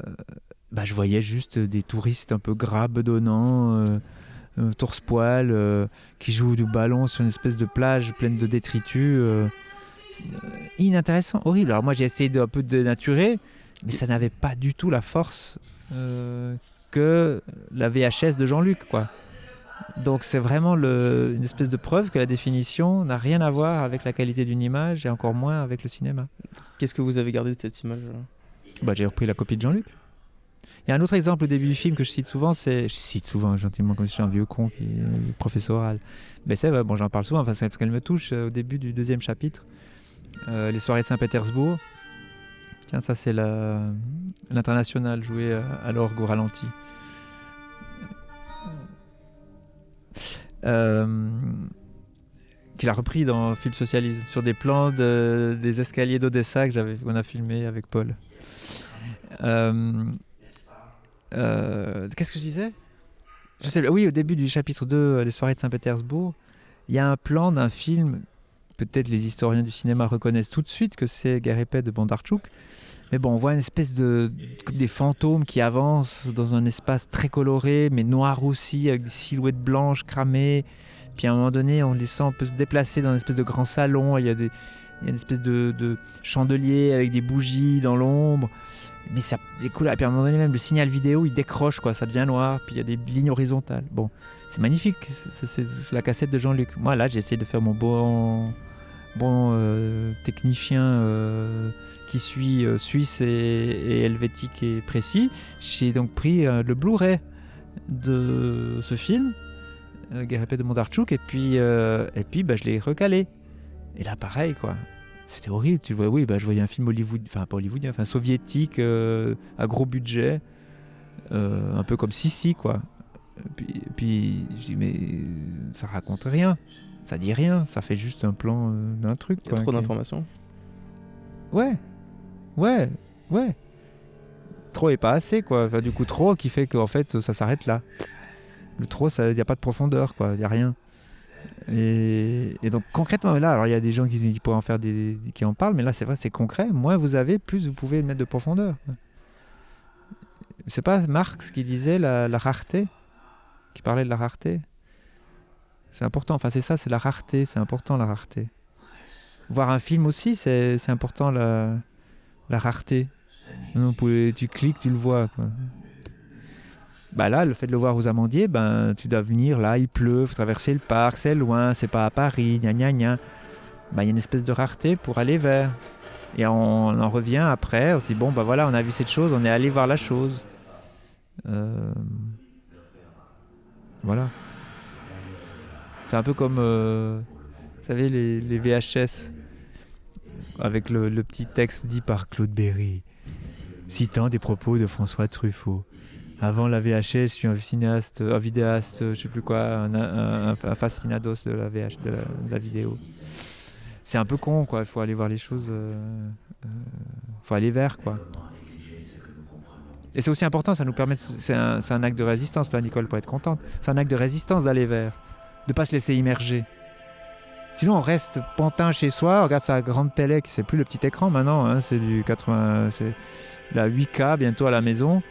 bah, je voyais juste des touristes un peu gras, bedonnants, euh, torse-poil, euh, qui jouent du ballon sur une espèce de plage pleine de détritus. inintéressant, horrible. Alors moi j'ai essayé d'un peu de dénaturer, mais ça n'avait pas du tout la force que la VHS de Jean-Luc, quoi. Donc c'est vraiment une espèce de preuve que la définition n'a rien à voir avec la qualité d'une image et encore moins avec le cinéma. Qu'est-ce que vous avez gardé de cette image Bah, j'ai repris la copie de Jean-Luc. Il y a un autre exemple au début du film que je cite souvent, c'est. Je cite souvent, gentiment, comme si j'étais un vieux con qui est professoral. Mais c'est bon, j'en parle souvent, enfin, c'est parce qu'elle me touche euh, au début du deuxième chapitre. Euh, les soirées de Saint-Pétersbourg. Tiens, ça, c'est l'international joué euh, à l'orgue au ralenti. Qu'il a repris dans Film Socialisme sur des plans de- des escaliers d'Odessa que j'avais qu'on a filmé avec Paul. Euh, euh, Qu'est-ce que je disais? Je sais, Oui, au début du chapitre 2, euh, Les soirées de Saint-Pétersbourg, il y a un plan d'un film, peut-être les historiens du cinéma reconnaissent tout de suite que c'est Guerre et paix de Bondarchuk. Mais bon, on voit une espèce de. comme des fantômes qui avancent dans un espace très coloré, mais noir aussi, avec des silhouettes blanches cramées. Puis à un moment donné, on les sent un peu se déplacer dans une espèce de grand salon. Il y a, des, il y a une espèce de, de chandelier avec des bougies dans l'ombre. Mais ça, les couleurs. Et puis à un moment donné, même le signal vidéo, il décroche, quoi. Ça devient noir. Puis il y a des lignes horizontales. Bon, c'est magnifique. C'est- la cassette de Jean-Luc. Moi, là, j'ai essayé de faire mon bon, bon euh, technicien euh, qui suit euh, suisse et, et helvétique et précis. J'ai donc pris le Blu-ray de ce film Guerre de Mondarchuk, et puis, et puis bah, je l'ai recalé. Et là, pareil, quoi. C'était horrible. Tu vois, oui, bah, je voyais un film Hollywood, enfin pas hollywoodien, enfin soviétique, euh, à gros budget, euh, un peu comme Sissi, quoi. Puis, puis je dis, mais ça raconte rien. Ça dit rien. Ça fait juste un plan euh, d'un truc. Il y a quoi, trop d'informations. Ouais, ouais, ouais. Trop et pas assez, quoi. Enfin, du coup, trop qui fait qu'en fait, ça s'arrête là. Le trop, il n'y a pas de profondeur, quoi. Il n'y a rien. Et, donc, concrètement, là, alors il y a des gens qui, qui en faire des, qui en parlent, mais là, c'est vrai, c'est concret. Moins vous avez, plus vous pouvez mettre de profondeur. C'est pas Marx qui disait la, rareté Qui parlait de la rareté C'est important. Enfin, c'est ça, c'est la rareté. C'est important, la rareté. Voir un film aussi, c'est important la, la rareté. Non, tu cliques, tu le vois. Bah là, le fait de le voir aux amandiers, ben, tu dois venir là, il pleut, faut traverser le parc, c'est loin, c'est pas à Paris, gna gna gna. Ben, il y a une espèce de rareté pour aller vers. Et on, en revient après, on se dit, bon, bah voilà, on a vu cette chose, on est allé voir la chose. Euh, Voilà. C'est un peu comme, euh, vous savez, les, VHS avec le petit texte dit par Claude Berry, citant des propos de François Truffaut. Avant la VHS, je suis un cinéaste, un vidéaste, je sais plus quoi, un, un- fascinados de la, VH, de la, vidéo. C'est un peu con, quoi. Il faut aller voir les choses. euh, euh, faut aller vers, quoi. Et c'est aussi important, ça nous permet. C'est un, acte de résistance, là, Nicole, pour être contente. C'est un acte de résistance d'aller vers, de pas se laisser immerger. Sinon, on reste pantin chez soi, on regarde sa grande télé, qui c'est plus le petit écran maintenant, hein, c'est du 80, c'est la 8K bientôt à la maison.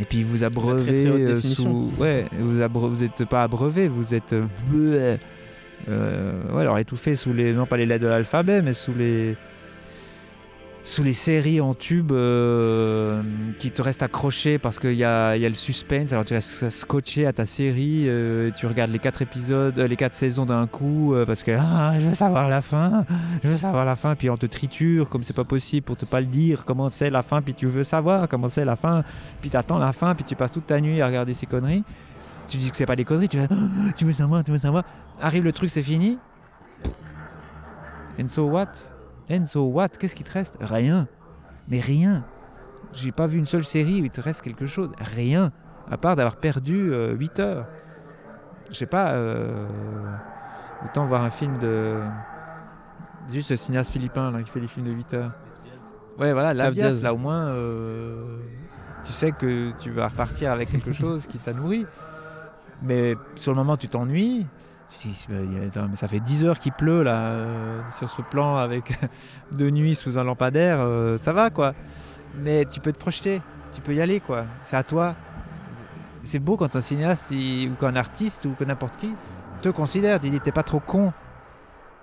Et puis vous abreuvez très euh, sous, ouais, vous abre- vous êtes pas abreuvé, vous êtes euh. Euh, ouais, alors étouffé sous les, non pas les lettres de l'alphabet, mais sous les, sous les séries en tube euh, qui te restent accrochées parce qu'il y a, le suspense. Alors tu restes scotché à ta série, euh, tu regardes les quatre épisodes, euh, les quatre saisons d'un coup parce que ah, je veux savoir la fin, je veux savoir la fin. Puis on te triture comme c'est pas possible pour te pas le dire comment c'est la fin. Puis tu veux savoir comment c'est la fin. Puis t'attends la fin. Puis tu passes toute ta nuit à regarder ces conneries. Tu dis que c'est pas des conneries. Tu Ah, tu veux savoir, tu veux savoir. Arrive le truc, c'est fini. And so what? And so what? Qu'est-ce qui te reste? Rien. Mais rien. J'ai pas vu une seule série où il te reste quelque chose. Rien. À part d'avoir perdu 8 heures. Je sais pas. euh, Autant voir un film de. Juste le cinéaste philippin là, qui fait des films de 8 heures. Ouais, voilà, la Diaz. là au moins. euh, Tu sais que tu vas repartir avec quelque chose qui t'a nourri. Mais sur le moment, tu t'ennuies. Ça fait 10 heures qu'il pleut là, euh, sur ce plan avec de nuit sous un lampadaire, euh, ça va quoi. Mais tu peux te projeter, tu peux y aller quoi. C'est à toi. C'est beau quand un cinéaste ou qu'un artiste ou que n'importe qui te considère. Tu dis, t'es pas trop con.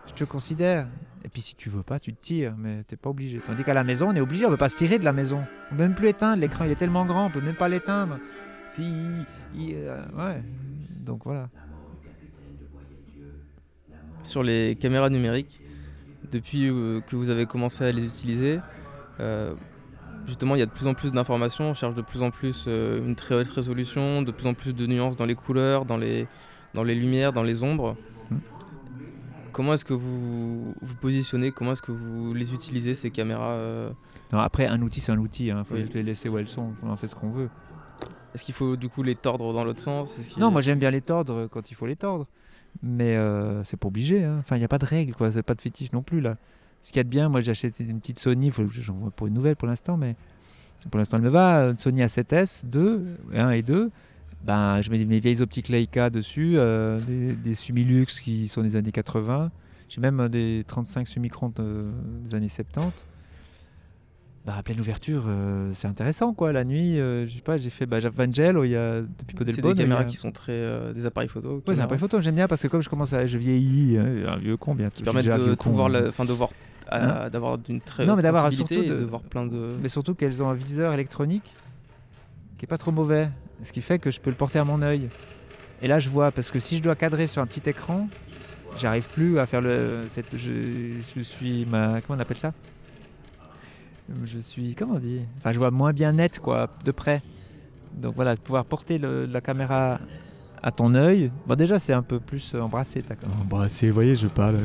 Je te considère. Et puis si tu veux pas, tu te tires, mais t'es pas obligé. Tandis qu'à la maison, on est obligé, on peut pas se tirer de la maison. On peut même plus éteindre. L'écran il est tellement grand, on peut même pas l'éteindre. Si, euh, ouais. Donc voilà. Sur les caméras numériques, depuis euh, que vous avez commencé à les utiliser, euh, justement, il y a de plus en plus d'informations, on cherche de plus en plus euh, une très haute résolution, de plus en plus de nuances dans les couleurs, dans les, dans les lumières, dans les ombres. Mm. Comment est-ce que vous vous positionnez? Comment est-ce que vous les utilisez, ces caméras Non, après, un outil, c'est un outil. Il faut Oui. juste les laisser où elles sont. On en fait ce qu'on veut. Est-ce qu'il faut du coup les tordre dans l'autre sens? Non, moi j'aime bien les tordre quand il faut les tordre. Mais euh, c'est pas obligé. hein. Enfin, il n'y a pas de règle, quoi. C'est pas de fétiche non plus, là. Ce qu'il y a de bien, moi j'ai acheté une petite Sony. J'en vois pour une nouvelle pour l'instant, mais pour l'instant elle me va. Une Sony A7S 2, 1 et 2. Ben, je mets mes vieilles optiques Leica dessus, euh, des, des Sumilux qui sont des années 80. J'ai même euh, des 35 Summicron euh, des années 70. Bah, à pleine ouverture, euh, c'est intéressant quoi. La nuit, euh, je sais pas, j'ai fait bah, Vangel, il y a depuis peu C'est des caméras qui sont très. euh, des appareils photo. Ouais, c'est un appareil photo, j'aime bien parce que comme je commence à. Je vieillis, hein, un vieux con bientôt. Qui permettent de hein. enfin de voir, euh, d'avoir d'une très Non, mais d'avoir surtout de voir plein de. Mais surtout qu'elles ont un viseur électronique qui est pas trop mauvais. Ce qui fait que je peux le porter à mon œil. Et là, je vois, parce que si je dois cadrer sur un petit écran, j'arrive plus à faire le. Cette, je, je suis. Ma, comment on appelle ça? Je suis. Comment on dit? Enfin, je vois moins bien net, quoi, de près. Donc voilà, de pouvoir porter le- la caméra à ton œil. Bon, déjà, c'est un peu plus euh, embrassé. Embrassé, vous voyez, je parle.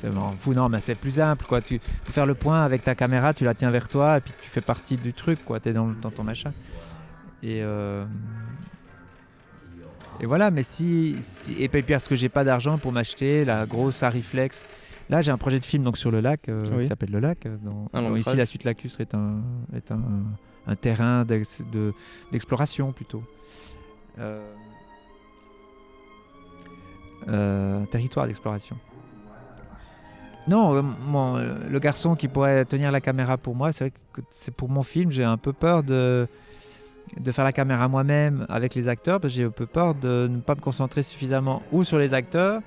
C'est marrant. Fou, non, mais c'est plus simple, quoi. Tu faut faire le point avec ta caméra, tu la tiens vers toi, et puis tu fais partie du truc, quoi. T'es dans, dans ton machin. Et, euh, et voilà, mais si, si- et puis parce que j'ai pas d'argent pour m'acheter la grosse Ariflex. Là, j'ai un projet de film donc sur le lac euh, Oui. qui s'appelle le lac. euh, dont ici, la suite lacustre est un, est un, un terrain d'ex- de- d'exploration plutôt. Euh, euh, un territoire d'exploration. Non, mon- le garçon qui pourrait tenir la caméra pour moi, c'est vrai que c'est pour mon film, j'ai un peu peur de, de faire la caméra moi-même avec les acteurs, parce que j'ai un peu peur de ne pas me concentrer suffisamment ou sur les acteurs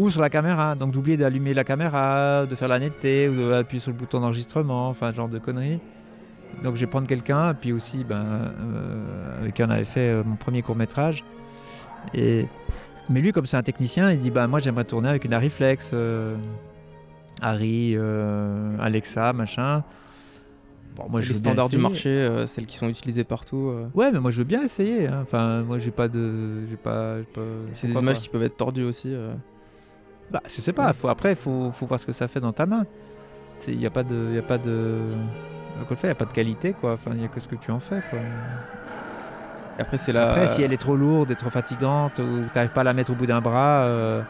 ou sur la caméra. Donc d'oublier d'allumer la caméra, de faire la netteté ou d'appuyer sur le bouton d'enregistrement, enfin ce genre de conneries. Donc je vais prendre quelqu'un, puis aussi ben, euh, avec qui on avait fait euh, mon premier court métrage. Et mais lui, comme c'est un technicien, il dit bah moi j'aimerais tourner avec une Ariflex, euh, Harry, euh, Alexa, machin. Bon, moi les je bien standards du marché, euh, celles qui sont utilisées partout. euh, Ouais, mais moi je veux bien essayer. hein. Enfin, moi j'ai pas de, j'ai pas, c'est des images pas. qui peuvent être tordues aussi. euh. Bah, je sais pas. Faut, après, faut, faut voir ce que ça fait dans ta main. Il n'y a pas de, y a pas de, encore une fois, y a pas de qualité quoi. Enfin, il y a que ce que tu en fais quoi. Et Après, c'est la. Après, si elle est trop lourde et trop fatigante ou t'arrives pas à la mettre au bout d'un bras, euh,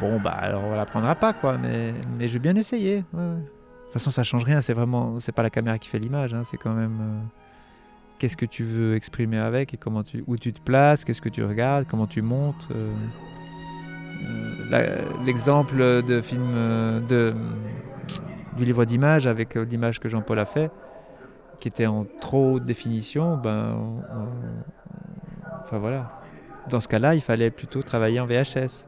bon bah alors on la prendra pas quoi. Mais, mais je veux bien essayer. ouais, ouais. De toute façon, ça change rien. C'est vraiment, c'est pas la caméra qui fait l'image. hein, c'est quand même euh, qu'est-ce que tu veux exprimer avec et comment tu, où tu te places, qu'est-ce que tu regardes, comment tu montes. euh. Euh, L'exemple de film euh, de du livre d'images avec euh, l'image que Jean-Paul a fait, qui était en trop haute définition, ben, enfin voilà. Dans ce cas-là, il fallait plutôt travailler en VHS.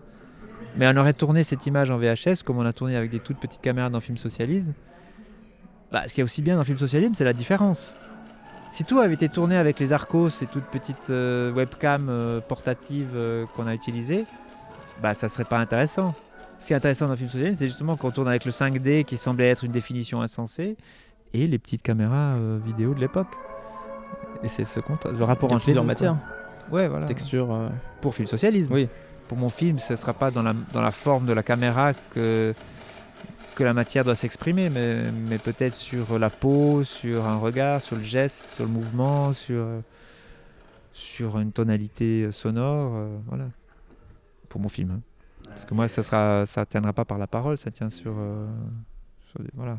Mais on aurait tourné cette image en VHS comme on a tourné avec des toutes petites caméras dans Film Socialisme. Bah, ce qui est aussi bien dans Film Socialisme, c'est la différence. Si tout avait été tourné avec les Arcos, ces toutes petites webcams portatives qu'on a utilisées, bah ça serait pas intéressant. Ce qui est intéressant dans Film Socialisme, c'est justement qu'on tourne avec le 5D qui semblait être une définition insensée et les petites caméras euh, vidéo de l'époque. Et c'est ce le rapport entre les plusieurs deux, matières. Ouais, voilà. texture. euh, Pour Film Socialisme. Oui. Pour mon film, ce ne sera pas dans la, dans la forme de la caméra que, que la matière doit s'exprimer, mais, mais peut-être sur la peau, sur un regard, sur le geste, sur le mouvement, sur, sur une tonalité sonore. euh, voilà. Pour mon film. Parce que moi, ça ne ça tiendra pas par la parole, ça tient sur, euh, sur, les- voilà,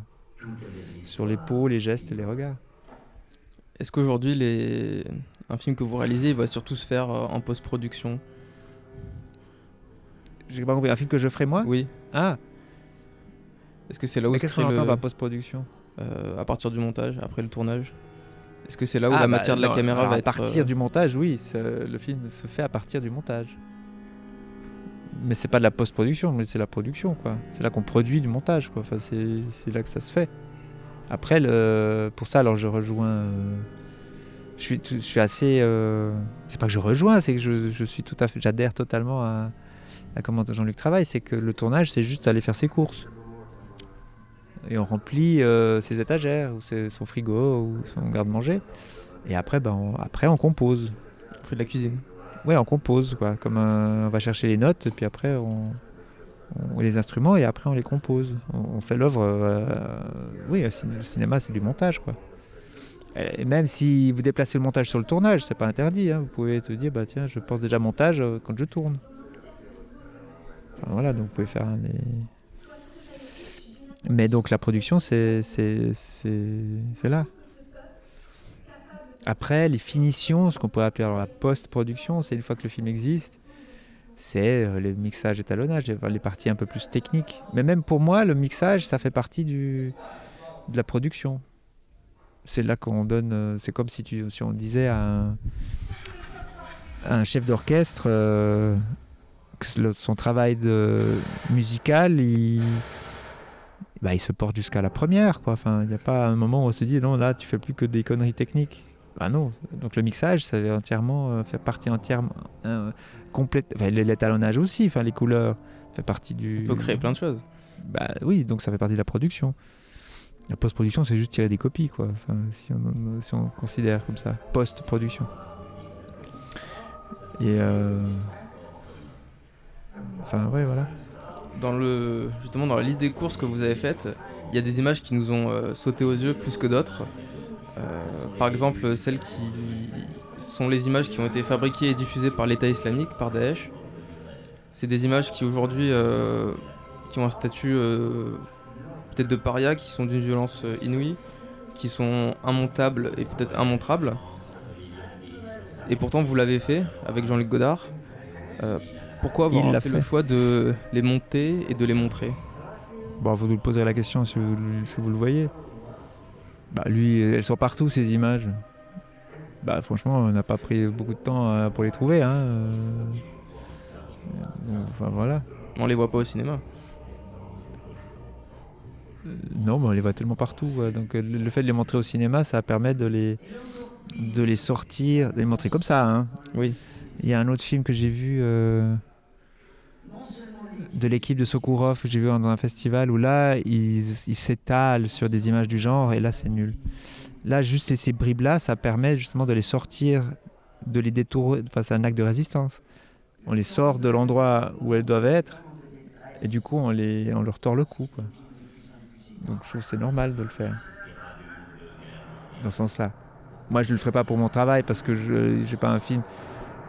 sur les peaux, les gestes et les regards. Est-ce qu'aujourd'hui, les... un film que vous réalisez, il va surtout se faire euh, en post-production? J'ai pas compris. Un film que je ferai moi? Oui. Ah, Est-ce que c'est là où qu'est-ce qu'on entend le... par post-production? Euh, à partir du montage, après le tournage? Est-ce que c'est là où Ah, la bah, matière de la non, caméra alors, va à être partir euh, du montage, oui, c'est- le film se fait à partir du montage. Mais c'est pas de la post-production, mais c'est la production, quoi. C'est là qu'on produit du montage, quoi. Enfin, c'est là que ça se fait. Après, le, pour ça, alors je rejoins. euh, je suis, je suis assez. euh, c'est pas que je rejoins, c'est que je, je suis tout à fait. J'adhère totalement à, à comment Jean-Luc travaille. C'est que le tournage, c'est juste aller faire ses courses. Et on remplit euh, ses étagères, ou son frigo, ou son garde-manger. Et après, ben, on, après, on compose. on fait de la cuisine Ouais, on compose, quoi. Comme un- on va chercher les notes, et puis après, on, les instruments, et après, on les compose. On, fait l'œuvre. euh, oui, le cin- le cinéma, c'est du montage, quoi. Et même si vous déplacez le montage sur le tournage, c'est pas interdit. hein. Vous pouvez te dire, bah tiens, je pense déjà montage euh, quand je tourne. Voilà, donc vous pouvez faire Mais donc la production, c'est là. Après, les finitions, ce qu'on pourrait appeler la post-production, c'est une fois que le film existe, c'est euh, le mixage, étalonnage, les, parties un peu plus techniques. Mais même pour moi, le mixage, ça fait partie de la production. C'est là qu'on donne. euh, C'est comme si, on disait à un, chef d'orchestre euh, que son travail musical, il, bah, il se porte jusqu'à la première. Il n'y a pas un moment où on se dit non, là, tu fais plus que des conneries techniques. Bah non, donc le mixage, ça fait entièrement, euh, fait partie entièrement euh, complète. Enfin, l'étalonnage aussi, enfin les couleurs, fait partie du. On peut créer plein de choses. Bah oui, donc ça fait partie de la production. La post-production, c'est juste tirer des copies, quoi. Enfin, si on, si on considère comme ça, post-production. Et. euh, Enfin, ouais, voilà. Dans le, justement, dans la liste des courses que vous avez faites, il y a des images qui nous ont euh, sauté aux yeux plus que d'autres. Euh, par exemple, celles qui sont les images qui ont été fabriquées et diffusées par l'État islamique, par Daesh. C'est des images qui aujourd'hui euh, qui ont un statut euh, peut-être de paria, qui sont d'une violence inouïe, qui sont immontables et peut-être immontrables. Et pourtant, vous l'avez fait avec Jean-Luc Godard. Euh, pourquoi Il avoir fait, fait. le choix de les monter et de les montrer? Bon, vous nous poserez la question si vous, si vous le voyez. Bah, lui, elles sont partout, ces images. Bah, franchement, on n'a pas pris beaucoup de temps euh, pour les trouver. Hein. euh. Enfin, voilà. On les voit pas au cinéma. Euh, Non, mais on les voit tellement partout. quoi. Donc, le le fait de les montrer au cinéma, ça permet de les, de les sortir, de les montrer comme ça. hein. Oui. Il y a un autre film que j'ai vu euh, de l'équipe de Sokourov que j'ai vu dans un festival où là, ils s'étalent sur des images du genre et là, c'est nul. Là, juste ces bribes-là, ça permet justement de les sortir, de les détourner. Enfin, c'est un acte de résistance. On les sort de l'endroit où elles doivent être et du coup, on, les, on leur tord le cou. Donc, je trouve que c'est normal de le faire. Dans ce sens-là. Moi, je ne le ferai pas pour mon travail parce que je n'ai pas un film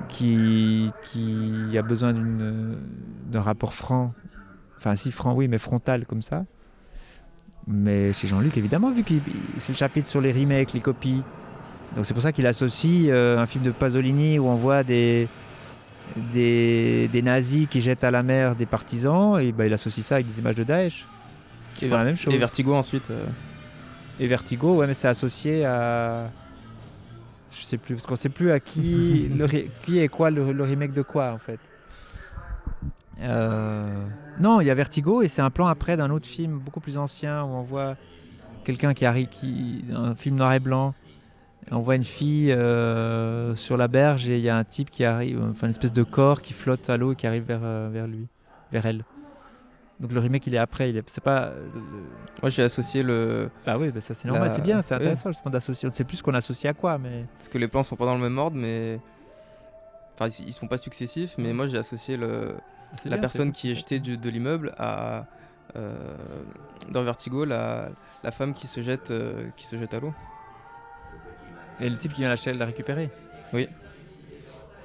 qui, qui a besoin d'un rapport franc. Enfin, si franc, oui, mais frontal comme ça. Mais chez Jean-Luc, évidemment, vu que c'est le chapitre sur les remakes, les copies. Donc c'est pour ça qu'il associe euh, un film de Pasolini où on voit des, des, des nazis qui jettent à la mer des partisans, et ben, il associe ça avec des images de Daesh. Font la même chose. et Vertigo ensuite. euh, Et Vertigo, ouais, mais c'est associé à. Je sais plus, parce qu'on sait plus à qui, le qui est quoi, le, le remake de quoi en fait. Euh, Non, il y a Vertigo et c'est un plan après d'un autre film beaucoup plus ancien où on voit quelqu'un qui arrive, qui, un film noir et blanc. Et on voit une fille euh, sur la berge et il y a un type qui arrive, enfin une espèce de corps qui flotte à l'eau et qui arrive vers, euh, vers lui, vers elle. Donc le remake il est après, il est, c'est pas. le- Moi j'ai associé le. bah oui, bah ça c'est normal, La- c'est bien, c'est oui. intéressant justement d'associer. On ne sait plus ce qu'on associe à quoi, mais. Parce que les plans sont pas dans le même ordre, mais. Enfin, ils ils sont pas successifs, mais moi j'ai associé le... c'est la bien, personne qui est jetée du- de l'immeuble à. euh, Dans Vertigo, la... la femme qui se jette, euh, qui se jette à l'eau. Et le type qui vient la, la récupérer. Oui.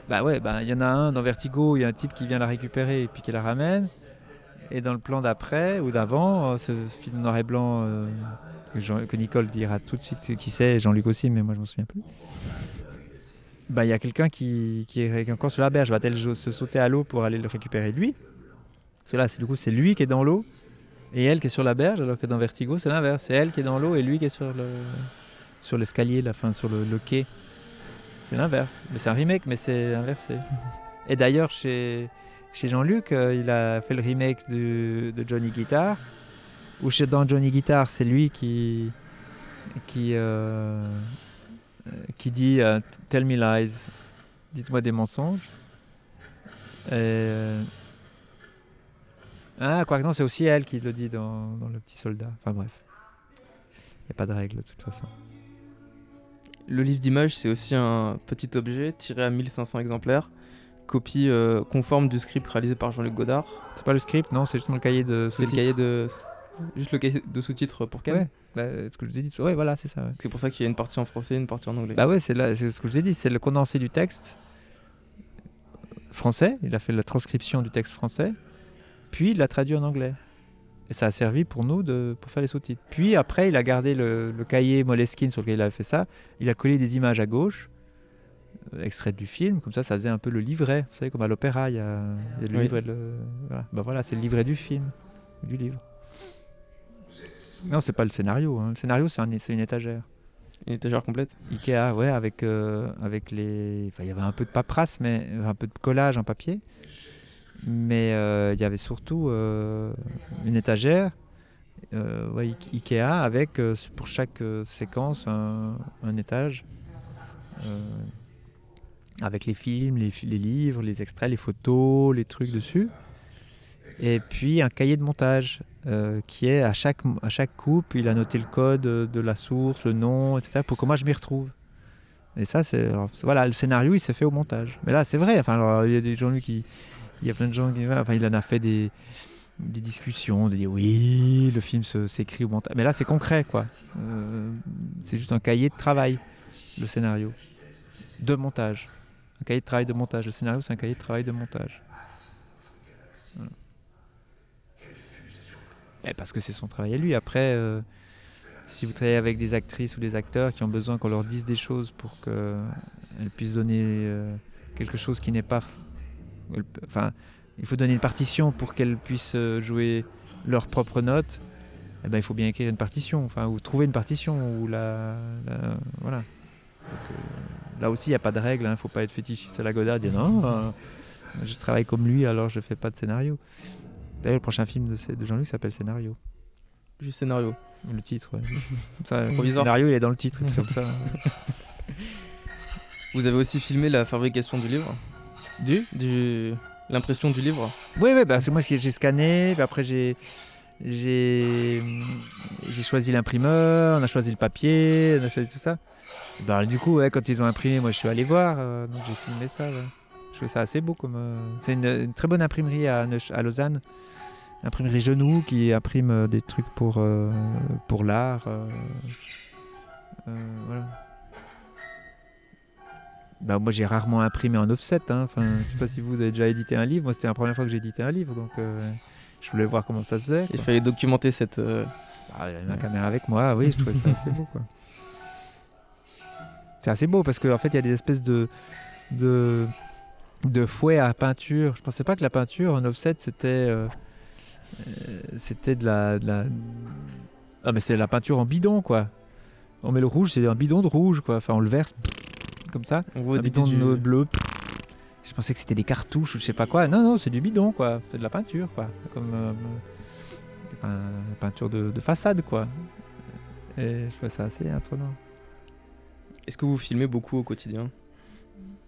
Bah ouais, bah il y en a un dans Vertigo, il y a un type qui vient la récupérer et puis qui la ramène. Et dans le plan d'après ou d'avant, euh, ce film noir et blanc euh, que, Nicole dira tout de suite qui c'est, Jean-Luc aussi, mais moi je m'en souviens plus. Bah il y a quelqu'un qui, qui est encore sur la berge, va-t-elle se sauter à l'eau pour aller le récupérer lui? Parce que là, du coup, c'est lui qui est dans l'eau et elle qui est sur la berge, alors que dans Vertigo, c'est l'inverse. C'est elle qui est dans l'eau et lui qui est sur le sur l'escalier, la fin sur le, le quai. C'est l'inverse. Mais c'est un remake, mais c'est inversé. Et d'ailleurs, chez, chez Jean-Luc, euh, il a fait le remake de Johnny Guitar. Où chez, dans Johnny Guitar, c'est lui qui, qui, euh, euh, dit Tell me lies. Dites-moi des mensonges. Et, Ah, quoi que non, c'est aussi elle qui le dit dans, dans Le Petit Soldat. Enfin bref. Il n'y a pas de règle de toute façon. Le livre d'images, c'est aussi un petit objet tiré à 1500 exemplaires, copie euh, conforme du script réalisé par Jean-Luc Godard. C'est pas le script, non, c'est justement le cahier de C'est le sous-titres. cahier de. Juste le cahier de sous-titres pour Cannes. Ouais, bah, ce que je vous ai dit. Ouais, voilà, c'est ça. ouais. C'est pour ça qu'il y a une partie en français et une partie en anglais. Bah ouais, c'est là- c'est ce que je vous ai dit, c'est le condensé du texte français. Il a fait la transcription du texte français, puis il l'a traduit en anglais. Et ça a servi pour nous de, pour faire les sous-titres. Puis après, il a gardé le, le cahier Moleskine sur lequel il avait fait ça. Il a collé des images à gauche, euh, extraites du film. Comme ça, ça faisait un peu le livret. Vous savez, comme à l'opéra, il y a, il y a le Oui. livret. le- voilà. Bah voilà, c'est le livret du film, du livre. Non, c'est pas le scénario. hein. Le scénario, c'est un- c'est une étagère. Une étagère complète. Ikea, ouais, avec, euh, avec les. Enfin, il y avait un peu de paperasse, mais un peu de collage en papier. Mais euh, il y avait surtout euh, une étagère, ouais, Ikea, avec pour chaque séquence un, un étage. Avec les films, les, livres, les extraits, les photos, les trucs dessus. Et puis un cahier de montage euh, qui est à chaque, à chaque coupe, il a noté le code de la source, le nom, etc. pour que moi je m'y retrouve. Et ça, c'est voilà, le scénario, il s'est fait au montage. Mais là, c'est vrai. Enfin, il y a des gens qui, il y a plein de gens qui, enfin, il en a fait des, des discussions, de dire oui, le film s'écrit au montage. Mais là, c'est concret, quoi. Euh, c'est juste un cahier de travail, le scénario, de montage. Un cahier de travail de montage. Le scénario, c'est un cahier de travail de montage. Et parce que c'est son travail à lui. Après, euh, si vous travaillez avec des actrices ou des acteurs qui ont besoin qu'on leur dise des choses pour qu'elles puissent donner euh, quelque chose qui n'est pas. Enfin, il faut donner une partition pour qu'elles puissent euh, jouer leurs propres notes. Eh ben, il faut bien écrire une partition, enfin, ou trouver une partition, ou la- voilà. Donc, euh, là aussi, il n'y a pas de règle. Il ne faut pas être fétichiste à la Godard, dire non, euh, je travaille comme lui, alors je fais pas de scénario. D'ailleurs, le prochain film de, de Jean-Luc s'appelle Scénario. Juste scénario. Le titre, ouais. Ça, le scénario, il est dans le titre, comme ça. Vous avez aussi filmé la fabrication du livre, Du? Du l'impression du livre. Oui, oui, bah, c'est moi que j'ai scanné, puis après j'ai j'ai j'ai choisi l'imprimeur, on a choisi le papier, on a choisi tout ça. Bah, du coup, ouais, quand ils ont imprimé, moi je suis allé voir, euh, donc j'ai filmé ça. ouais. Je trouvais ça assez beau comme. euh, C'est une, une très bonne imprimerie à, Lausanne, imprimerie Genoux qui imprime euh, des trucs pour euh, pour l'art. voilà. Bah, moi j'ai rarement imprimé en offset. Hein. Enfin, je sais pas si vous avez déjà édité un livre. Moi c'était la première fois que j'ai édité un livre, donc je voulais voir comment ça se faisait. Il fallait documenter cette. j'avais ma caméra avec moi, oui, je trouvais ça assez beau. quoi. C'est assez beau parce qu'en fait il y a des espèces de, de, de fouets à peinture. Je pensais pas que la peinture en offset c'était euh, euh, c'était de la, de la. Ah, mais c'est la peinture en bidon quoi. On met le rouge, c'est un bidon de rouge quoi. Enfin on le verse comme ça. on voit Un bidon du- de bleu. Je pensais que c'était des cartouches ou je sais pas quoi. Non, non, c'est du bidon, quoi. C'est de la peinture, quoi. Comme euh, euh, peinture de, de façade, quoi. Et je trouve ça assez intriguant. Est-ce que vous filmez beaucoup au quotidien?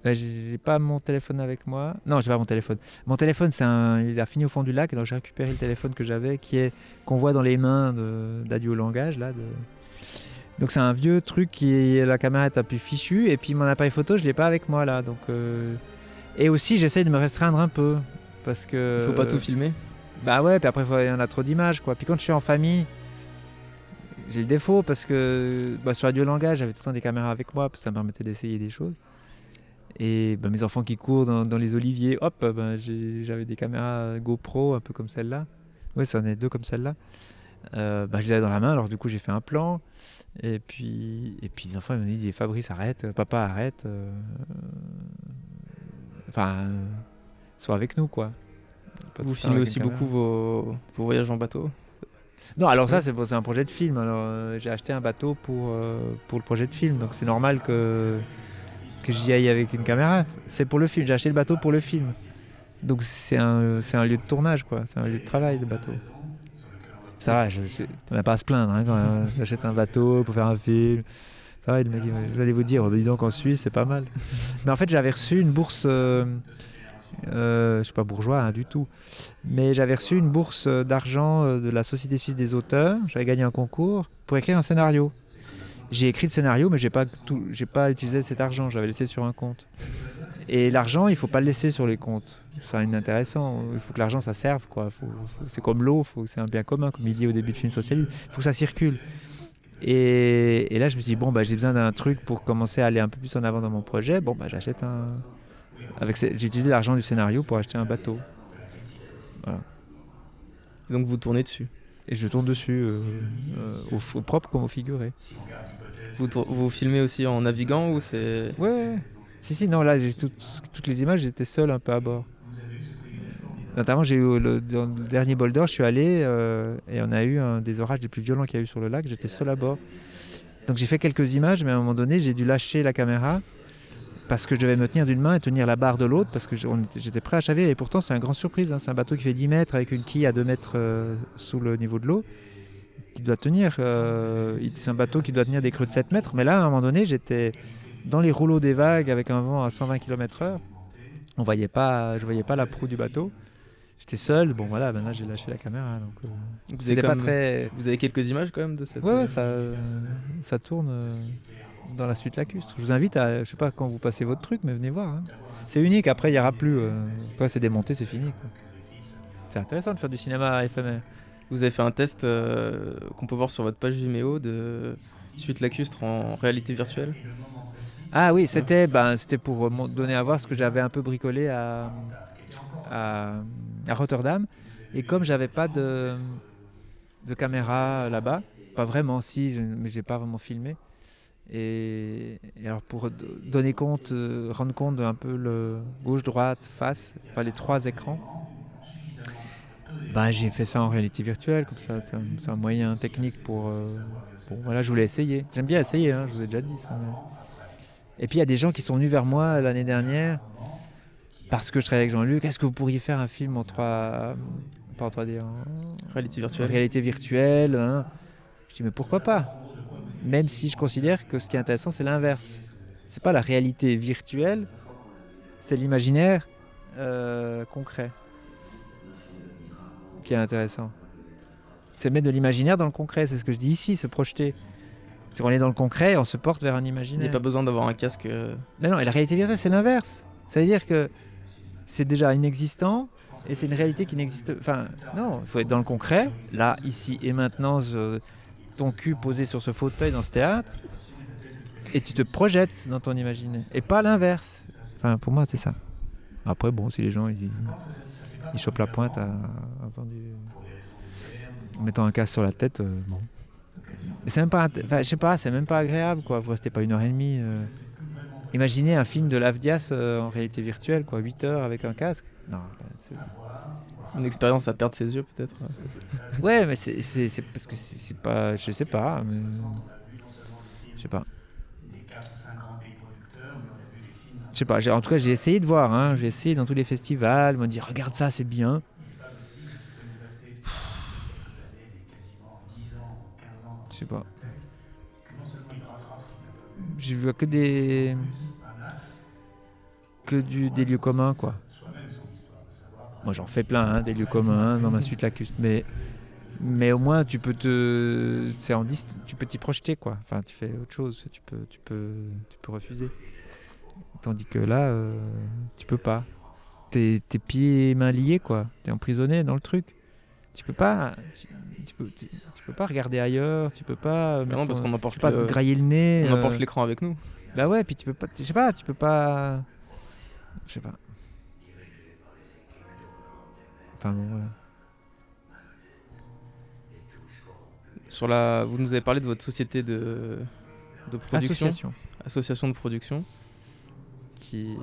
Là, j'ai pas mon téléphone avec moi. Non, j'ai pas mon téléphone. Mon téléphone, c'est un, il a fini au fond du lac, donc j'ai récupéré le téléphone que j'avais, qui est qu'on voit dans les mains d'Adieu au langage là. De... Donc c'est un vieux truc qui la caméra est un peu fichue et puis mon appareil photo, je l'ai pas avec moi là. Donc euh, et aussi j'essaie de me restreindre un peu parce que. Il faut pas tout filmer? Bah ouais, puis après, il y en a trop d'images, quoi. Puis quand je suis en famille, j'ai le défaut parce que bah, sur Radio Langage, j'avais tout le temps des caméras avec moi, parce que ça me permettait d'essayer des choses. Et bah, mes enfants qui courent dans, dans les oliviers, hop, bah, j'avais des caméras GoPro un peu comme celle-là. Ouais, ça en est deux comme celle-là. Euh, bah, je les avais dans la main, alors du coup, j'ai fait un plan. Et puis, et puis les enfants ils m'ont dit Fabrice, arrête, papa, arrête. euh, Enfin, euh, sois avec nous, quoi. Vous filmez aussi beaucoup vos, vos voyages en bateau? Non, alors ça, c'est un projet de film. Alors, euh, j'ai acheté un bateau pour, euh, pour le projet de film. Donc, c'est normal que, que j'y aille avec une caméra. C'est pour le film. J'ai acheté le bateau pour le film. Donc, c'est un, c'est un lieu de tournage, quoi. C'est un lieu de travail, le bateau. Ça va, je, je, on n'a pas à se plaindre hein, quand même. J'achète un bateau pour faire un film. Ça va, le mec, je vais aller vous dire, oh, bah, dis donc en Suisse, c'est pas mal. Mais en fait, j'avais reçu une bourse. Euh, euh, je suis pas bourgeois hein, du tout. Mais j'avais reçu une bourse euh, d'argent euh, de la Société suisse des auteurs. J'avais gagné un concours pour écrire un scénario. J'ai écrit le scénario, mais j'ai pas tout, pas utilisé cet argent. J'avais laissé sur un compte. Et l'argent, il faut pas le laisser sur les comptes. C'est inintéressant. Il faut que l'argent ça serve, quoi. C'est comme l'eau. C'est un bien commun, comme il dit au début du film socialiste. Il faut que ça circule. Et, et là, je me suis dit bon, bah, j'ai besoin d'un truc pour commencer à aller un peu plus en avant dans mon projet. Bon, bah, j'achète un. Avec, j'ai utilisé l'argent du scénario pour acheter un bateau. Donc vous tournez dessus. Et je tourne dessus, euh, euh, au, propre comme au figuré. Vous, vous filmez aussi en naviguant ou c'est. Ouais. Si, si, non, là, j'ai tout- toutes les images, j'étais seul un peu à bord. Notamment, j'ai eu le, dans le dernier boulder, je suis allé euh, et on a eu un des orages les plus violents qu'il y a eu sur le lac. J'étais seul à bord. Donc j'ai fait quelques images, mais à un moment donné, j'ai dû lâcher la caméra parce que je devais me tenir d'une main et tenir la barre de l'autre parce que j'étais prêt à chavirer. Et pourtant, c'est une grande surprise. hein. C'est un bateau qui fait 10 mètres avec une quille à 2 mètres euh, sous le niveau de l'eau qui doit tenir. euh, c'est un bateau qui doit tenir des creux de 7 mètres. Mais là, à un moment donné, j'étais dans les rouleaux des vagues avec un vent à 120 km/h. On voyait pas, je voyais pas la proue du bateau. J'étais seul. Bon, voilà, maintenant j'ai lâché la caméra. Donc, euh, Vous avez, pas très. vous avez quelques images quand même de cette. Ouais, ça tourne. Dans la suite lacustre. Je vous invite à, je sais pas quand vous passez votre truc, mais venez voir. hein. C'est unique, après il n'y aura plus. euh, Après c'est démonté, c'est fini. C'est intéressant de faire du cinéma éphémère. Vous avez fait un test euh, qu'on peut voir sur votre page Vimeo de suite lacustre en réalité virtuelle? Ah oui, c'était ben, pour donner à voir ce que j'avais un peu bricolé à, à, à Rotterdam. Et comme j'avais pas de, de caméra là-bas, pas vraiment, si, mais j'ai pas vraiment filmé. Et, et alors pour donner compte, euh, rendre compte d'un peu le gauche, droite, face, enfin les trois écrans, ben, j'ai fait ça en réalité virtuelle, comme ça, c'est un, un moyen technique pour. euh, bon, voilà, je voulais essayer. J'aime bien essayer, hein, je vous ai déjà dit ça. mais- Et puis il y a des gens qui sont venus vers moi l'année dernière parce que je travaille avec Jean-Luc. Est-ce que vous pourriez faire un film en 3 pas en 3D, en Réalité en virtuelle. réalité virtuelle hein? Je dis mais pourquoi pas? Même si je considère que ce qui est intéressant c'est l'inverse. C'est pas la réalité virtuelle, c'est l'imaginaire euh, concret qui est intéressant. C'est mettre de l'imaginaire dans le concret, c'est ce que je dis ici, se projeter. C'est qu'on est dans le concret et on se porte vers un Il n'y imaginaire. a pas besoin d'avoir un casque. euh, Non, non, et la réalité virtuelle, c'est l'inverse. C'est-à-dire que c'est déjà inexistant et c'est une réalité qui n'existe Enfin, non, il faut être dans le concret, là, ici et maintenant, je- ton cul posé sur ce fauteuil dans ce théâtre, et tu te projettes dans ton imaginaire. Et pas l'inverse. Enfin, pour moi, c'est ça. Après, bon, si les gens, ils, ils chopent la pointe à, entendu, en mettant un casque sur la tête, euh, bon. C'est même pas, je sais pas, c'est même pas agréable, quoi. Vous restez pas une heure et demie. euh. Imaginez un film de Lavdias euh, en réalité virtuelle, quoi, 8 heures avec un casque. Non, bah, Une expérience à perdre ses yeux, peut-être. ouais, mais c'est parce que c'est pas, je sais pas, mais je sais pas. Je sais pas. En tout cas, j'ai essayé de voir. Hein, j'ai essayé dans tous les festivals. M'a dit regarde ça, c'est bien. Je sais pas. J'ai vu que des que du, des lieux communs quoi. Moi j'en fais plein hein, des lieux communs dans ma suite lacustre, mais mais au moins tu peux te c'est en dist- tu peux t'y projeter quoi. Enfin tu fais autre chose, tu peux tu peux tu peux refuser. Tandis que là euh, tu peux pas. T'es tes pieds et mains liés quoi. T'es emprisonné dans le truc. Tu peux pas tu, tu peux tu, tu peux pas regarder ailleurs, tu peux pas euh, non, parce qu'on emporte peux pas le- te grailler le nez. On euh, emporte l'écran avec nous. bah ouais, puis tu peux pas, je sais pas, tu peux pas, je sais pas. Sur la... Vous nous avez parlé de votre société de, de production, Association. association de production, qui,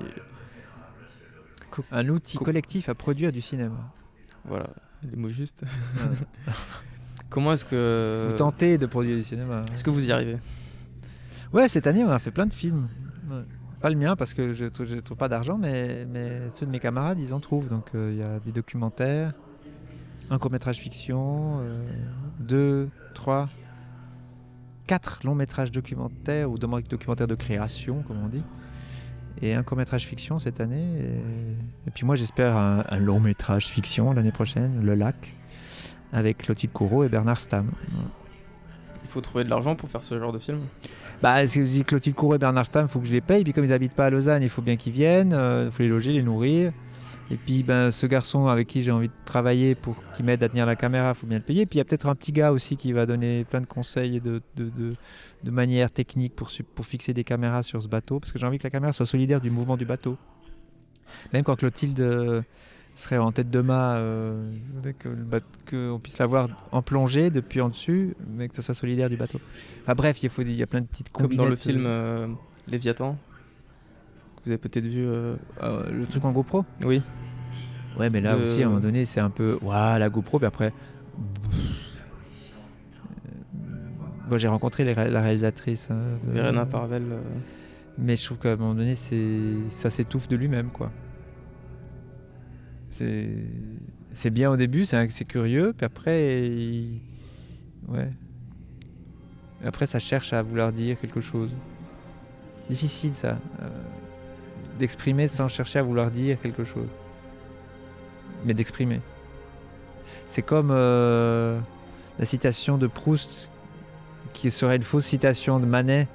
Un outil Co- collectif à produire du cinéma. voilà, les mots justes. Comment est-ce que, Vous tentez de produire du cinéma. est-ce que vous y arrivez? Ouais, cette année, on a fait plein de films. Ouais. Pas le mien parce que je je trouve pas d'argent, mais, ceux de mes camarades, ils en trouvent. Donc euh, il y a des documentaires, un court métrage fiction, euh, deux, trois, quatre longs métrages documentaires ou doc- documentaires de création, comme on dit, et un court métrage fiction cette année. Et, puis moi, j'espère un, un long métrage fiction l'année prochaine, Le Lac, avec Clotilde Courreau et Bernard Stam. Il faut trouver de l'argent pour faire ce genre de film. Bah, je dis Clotilde Courreau et Bernard Stam, il faut que je les paye. Puis comme ils habitent pas à Lausanne, il faut bien qu'ils viennent. euh, Il faut les loger, les nourrir. Et puis ben, ce garçon avec qui j'ai envie de travailler pour qu'il m'aide à tenir la caméra, il faut bien le payer. Puis il y a peut-être un petit gars aussi qui va donner plein de conseils et de, de, de, de manières techniques pour, pour fixer des caméras sur ce bateau. Parce que j'ai envie que la caméra soit solidaire du mouvement du bateau. Même quand Clotilde euh, serait en tête de mât, euh, je voudrais que le bateau- qu'on puisse la voir en plongée depuis en dessus, mais que ce soit solidaire du bateau. Enfin bref, il, faut, il y a plein de petites Comme dans le film euh, Léviathan. que Vous avez peut-être vu. euh, euh, le truc en GoPro? Oui. Ouais, mais là aussi, à un moment donné, c'est un peu. Waouh, la GoPro, puis après. Bon, j'ai rencontré les la réalisatrice. hein, de- Verena Parvel. euh, Mais je trouve qu'à un moment donné, c'est ça s'étouffe de lui-même, quoi. C'est bien au début, c'est curieux, puis après, ouais. Après, ça cherche à vouloir dire quelque chose. Difficile, ça, euh, d'exprimer sans chercher à vouloir dire quelque chose, mais d'exprimer. C'est comme euh, la citation de Proust, qui serait une fausse citation de Manet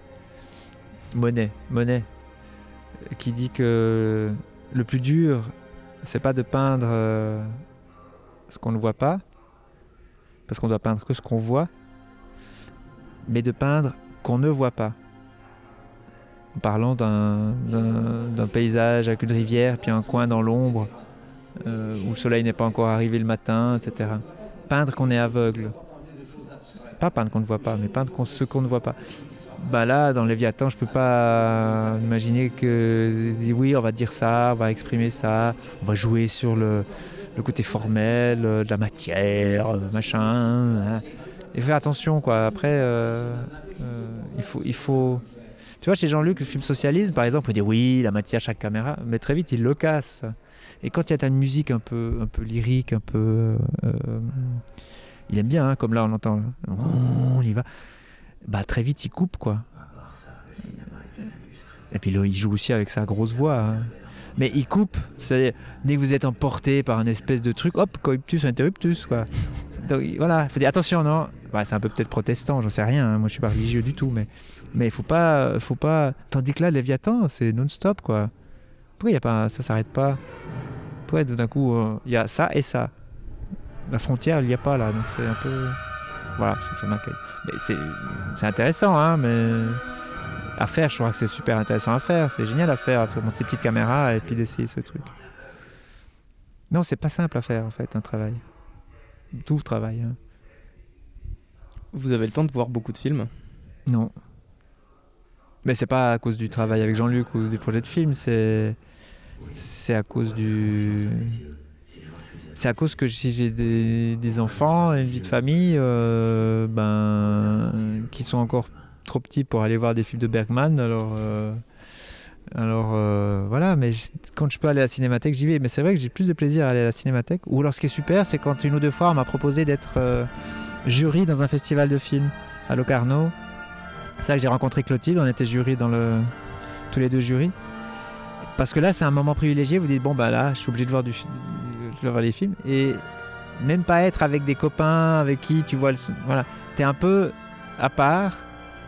Monet, Monet, qui dit que le plus dur, c'est pas de peindre euh, ce qu'on ne voit pas, parce qu'on doit peindre que ce qu'on voit, mais de peindre qu'on ne voit pas. En parlant d'un paysage avec une rivière, puis un coin dans l'ombre, euh, où le soleil n'est pas encore arrivé le matin, etc. Peindre qu'on est aveugle. Pas peindre qu'on ne voit pas, mais peindre ce qu'on ne voit pas. Bah là, dans Léviathan, je peux pas imaginer que oui, on va dire ça, on va exprimer ça, on va jouer sur le, côté formel euh, de la matière, euh, machin. hein. Et faire attention, quoi. Après, euh, il faut, il faut. Tu vois, chez Jean-Luc, le film socialisme, par exemple, on dit oui, la matière, chaque caméra, mais très vite, il le casse. Et quand il y a une musique un peu, un peu lyrique, un peu. il aime bien, hein, comme là, on entend. là. On y va. Bah, très vite, il coupe, quoi. Et puis, il joue aussi avec sa grosse voix. hein. Mais il coupe. C'est-à-dire, dès que vous êtes emporté par un espèce de truc, hop, coitus interruptus, quoi. Donc voilà, il faut dire attention, non. Bah, c'est un peu peut-être protestant, j'en sais rien. hein. Moi, je suis pas religieux du tout, mais mais il faut pas, faut pas. Tandis que là, Léviathan, c'est non-stop, quoi. Pourquoi il y a pas, ça s'arrête pas? Pourquoi tout d'un coup, euh, il y a ça et ça? La frontière, il n'y a pas là, donc c'est un peu. Voilà, ça, ça m'inquiète. Mais c'est, c'est intéressant, hein, mais à faire, je crois que c'est super intéressant à faire. C'est génial à faire, de monter ces petites caméras et puis d'essayer ce truc. Non, c'est pas simple à faire en fait, un travail. Tout travail. hein. Vous avez le temps de voir beaucoup de films? Non. Mais c'est pas à cause du travail avec Jean-Luc ou des projets de films, c'est c'est à cause du c'est à cause que si j'ai des, enfants une vie de famille euh, ben qui sont encore trop petits pour aller voir des films de Bergman alors euh, euh, voilà. Mais quand je peux aller à la cinémathèque j'y vais. Mais c'est vrai que j'ai plus de plaisir à aller à la cinémathèque. Ou alors ce qui est super c'est quand une ou deux fois on m'a proposé d'être jury dans un festival de films à Locarno. C'est là que j'ai rencontré Clotilde, on était jury dans le tous les deux jurys. Parce que là, c'est un moment privilégié. Vous dites bon bah là, je suis obligé de voir du, je voir les films et même pas être avec des copains avec qui tu vois le, voilà, t'es un peu à part.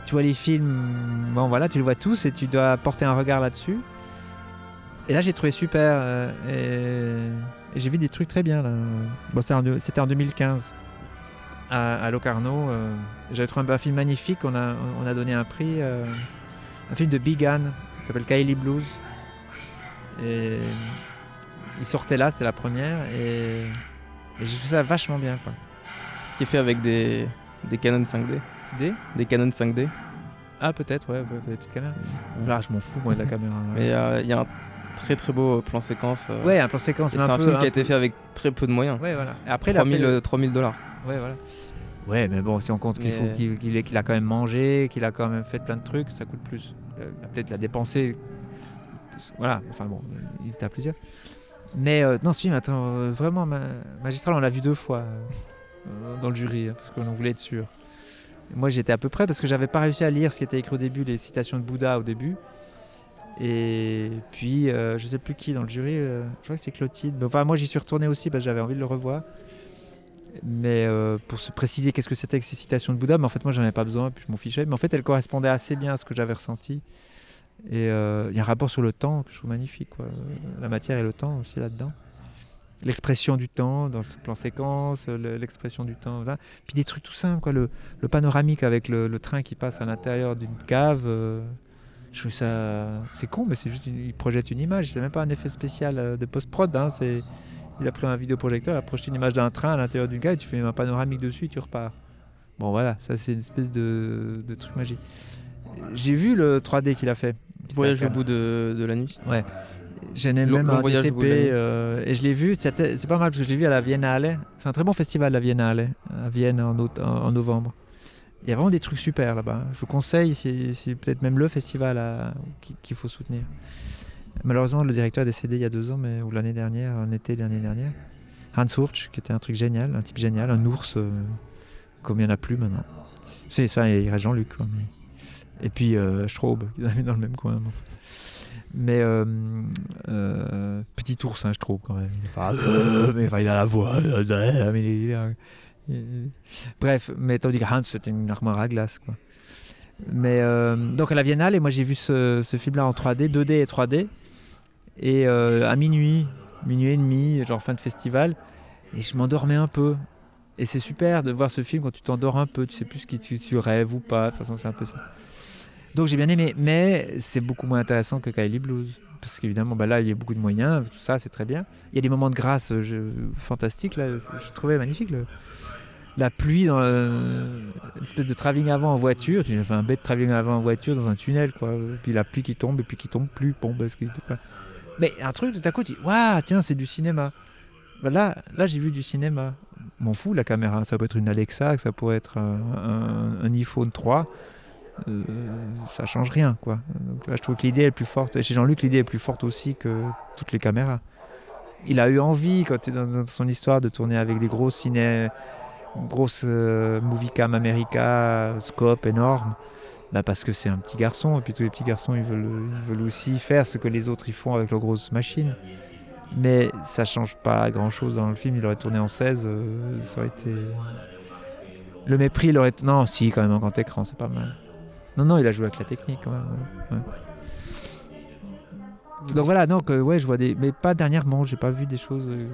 Tu vois les films, bon voilà, tu les vois tous et tu dois porter un regard là-dessus. Et là, j'ai trouvé super euh, et, j'ai vu des trucs très bien là. Bon, c'était en, deux- c'était en 2015 à, Locarno. euh, J'avais trouvé un, film magnifique. On a, on a donné un prix. euh, un film de Big Ann. qui s'appelle Kylie Blues. Et il sortait là, c'est la première. Et, et j'ai trouvé ça vachement bien. Quoi. qui est fait avec des, des Canon 5D. Des Des Canon 5D. Ah, peut-être, ouais, des petites caméras. Là, je m'en fous, moi, de la caméra. Mais euh, il y a un très très beau plan séquence. euh, Ouais, un plan séquence. c'est un, peu- film qui a peu- été fait avec très peu de moyens. Ouais, voilà. Et après, il a fait 3000 le- euh, 3000 dollars. Ouais, voilà. Ouais, mais bon, si on compte qu'il faut qu'il a quand même mangé, qu'il a quand même fait plein de trucs, ça coûte plus. Euh, peut-être l'a dépensé. Voilà, enfin bon, il était à plusieurs. Mais euh, non, ce film, attends, euh, vraiment ma- magistral, on l'a vu deux fois euh, dans le jury, hein, parce qu'on voulait être sûr. Moi, j'étais à peu près parce que j'avais pas réussi à lire ce qui était écrit au début, les citations de Bouddha au début. Et puis, je sais plus qui dans le jury, je crois que c'était Clotilde. Moi, j'y suis retourné aussi parce que j'avais envie de le revoir. Mais pour se préciser qu'est-ce que c'était que ces citations de Bouddha, mais en fait, moi, j'en avais pas besoin, puis je m'en fichais. Mais en fait, elles correspondaient assez bien à ce que j'avais ressenti. Et euh, il y a un rapport sur le temps que je trouve magnifique. quoi. La matière et le temps aussi là-dedans. L'expression du temps dans ce plan séquence, le- l'expression du temps. Puis des trucs tout simples, quoi. Le, le panoramique avec le, le train qui passe à l'intérieur d'une cave. euh, je trouve ça. C'est con, mais c'est juste. Une, il projette une image. C'est même pas un effet spécial euh, de post-prod. hein. Il a pris un vidéoprojecteur, il a projeté une image d'un train à l'intérieur d'une cave, et tu fais un panoramique dessus et tu repars. Bon voilà, ça c'est une espèce de truc magique. J'ai vu le 3D qu'il a fait. Voyage au bout de, de la nuit. J'en ai Long- même un DCP euh, et je l'ai vu, c'est pas mal parce que je l'ai vu à la Biennale. C'est un très bon festival la Biennale à Vienne en, août- en- en novembre. Il y a vraiment des trucs super là-bas. Je vous conseille, c'est peut-être même le festival qu'il faut soutenir. Malheureusement, le directeur est décédé il y a deux ans, mais, ou l'année dernière, en été l'année dernière. Hans Hurch, qui était un truc génial, un type génial, un ours, euh, comme il n'y en a plus maintenant. C'est ça, il reste Jean-Luc. mais- Et puis euh, Straub, qui est dans le même coin. bon. Mais euh, euh, petit ours, hein, Straub quand même. Euh, mais enfin, il a la voix. mais il il Bref, mais tandis que Hans, c'était une armoire à glace. Quoi. Mais donc à la Biennale, et moi j'ai vu ce, ce film-là en 3D, 2D et 3D. Et à minuit, minuit et demi, genre fin de festival, et je m'endormais un peu. Et c'est super de voir ce film quand tu t'endors un peu, tu sais plus ce qui tu, tu rêves ou pas. De toute façon, c'est un peu ça. Donc j'ai bien aimé, mais c'est beaucoup moins intéressant que Kylie Blues. Parce qu'évidemment, bah là, il y a beaucoup de moyens, tout ça, c'est très bien. Il y a des moments de grâce euh, fantastiques, là, je trouvais magnifique. la pluie dans le- une espèce de travelling avant en voiture. Tu fais un bête travelling avant en voiture dans un tunnel, quoi. Puis la pluie qui tombe et puis qui tombe plus. Bon. Mais un truc, tout à coup, tu dis, waouh, tiens, c'est du cinéma. Bah là, là j'ai vu du cinéma. M'en fous la caméra. Ça peut être une Alexa, ça pourrait être un- un iPhone 3. Euh, ça change rien, quoi. Je trouve que l'idée est plus forte. Chez Jean-Luc, l'idée est plus forte aussi que toutes les caméras. Il a eu envie, quand dans, dans son histoire, de tourner avec des gros ciné, grosses euh, movie cam America, scope énorme. Bah parce que c'est un petit garçon, et puis tous les petits garçons, ils veulent, ils veulent aussi faire ce que les autres ils font avec leurs grosses machines. Mais ça change pas grand chose dans le film. Il aurait tourné en 16, euh, ça aurait été. Le mépris, il aurait. Non, si, quand même, en grand écran, c'est pas mal. Non, non, il a joué avec la technique quand même. ouais. Ouais. Donc voilà, donc euh, ouais, je vois des. Mais pas dernièrement, j'ai pas vu des choses. euh,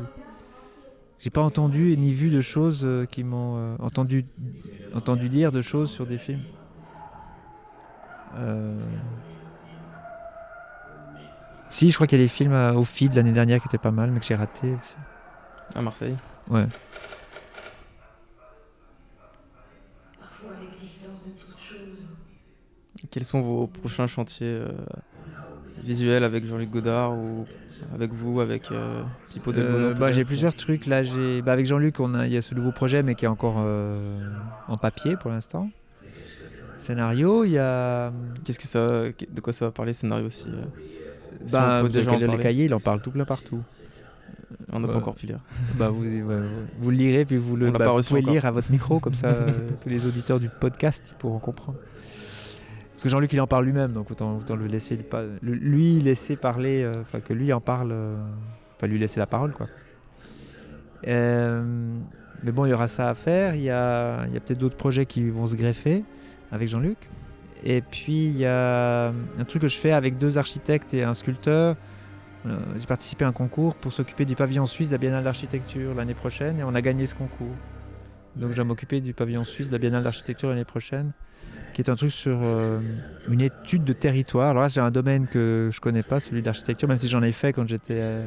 J'ai pas entendu ni vu de choses euh, qui m'ont entendu, entendu dire de choses sur des films. Si, je crois qu'il y a des films au feed l'année dernière qui étaient pas mal, mais que j'ai raté aussi. À Marseille. Ouais. Quels sont vos prochains chantiers euh, visuels avec Jean-Luc Godard ou avec vous, avec euh, Pipo Euh, bah, j'ai plusieurs trucs là. J'ai bah, avec Jean-Luc, on a il y a ce nouveau projet, mais qui est encore euh, en papier pour l'instant. Scénario, il y a Qu'est-ce que ça, de quoi ça va parler scénario aussi euh, si bah, on peut vous déjà en le parler. cahier, il en parle tout plein partout. On n'a pas encore pu lire. bah, vous, vous- le lirez puis vous le On bah, pas vous pouvez encore. lire à votre micro comme ça tous les auditeurs du podcast ils pourront comprendre. Que Jean-Luc il en parle lui-même, donc autant, le laisser lui laisser parler, euh, enfin que lui en parle, euh, lui laisser la parole quoi. Euh, mais bon, il y aura ça à faire. Il y a, peut-être d'autres projets qui vont se greffer avec Jean-Luc. Et puis il y a un truc que je fais avec deux architectes et un sculpteur. J'ai participé à un concours pour s'occuper du pavillon suisse de la Biennale d'architecture l'année prochaine et on a gagné ce concours. Donc je vais m'occuper du pavillon suisse de la Biennale d'architecture l'année prochaine, qui est un truc sur euh, une étude de territoire. Alors là, j'ai un domaine que je connais pas, celui d'architecture, même si j'en ai fait quand j'étais euh,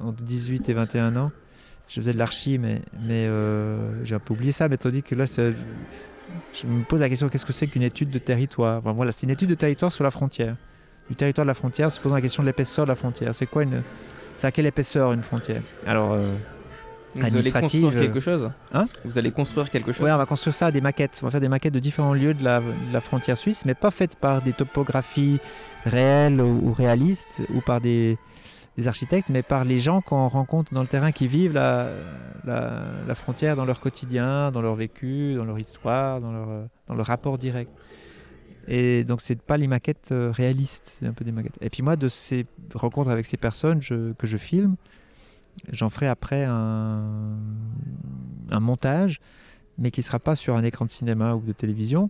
entre 18 et 21 ans. Je faisais de l'archi, mais, mais euh, j'ai un peu oublié ça. Mais tandis que là, je me pose la question qu'est-ce que c'est qu'une étude de territoire? Voilà, c'est une étude de territoire sur la frontière. Du territoire de la frontière, se posant la question de l'épaisseur de la frontière. C'est quoi une. C'est à quelle épaisseur une frontière? Alors, Vous allez construire euh, quelque chose Hein Vous allez construire quelque chose Ouais, on va construire ça, des maquettes. On va faire des maquettes de différents lieux de la, de la frontière suisse, mais pas faites par des topographies réelles ou, ou réalistes ou par des, des architectes, mais par les gens qu'on rencontre dans le terrain qui vivent la, la, la frontière dans leur quotidien, dans leur vécu, dans leur histoire, dans leur, euh, dans leur rapport direct. Et donc, c'est pas les maquettes euh, réalistes, c'est un peu des maquettes. Et puis, moi, de ces rencontres avec ces personnes je- que je filme, j'en ferai après un, montage mais qui sera pas sur un écran de cinéma ou de télévision,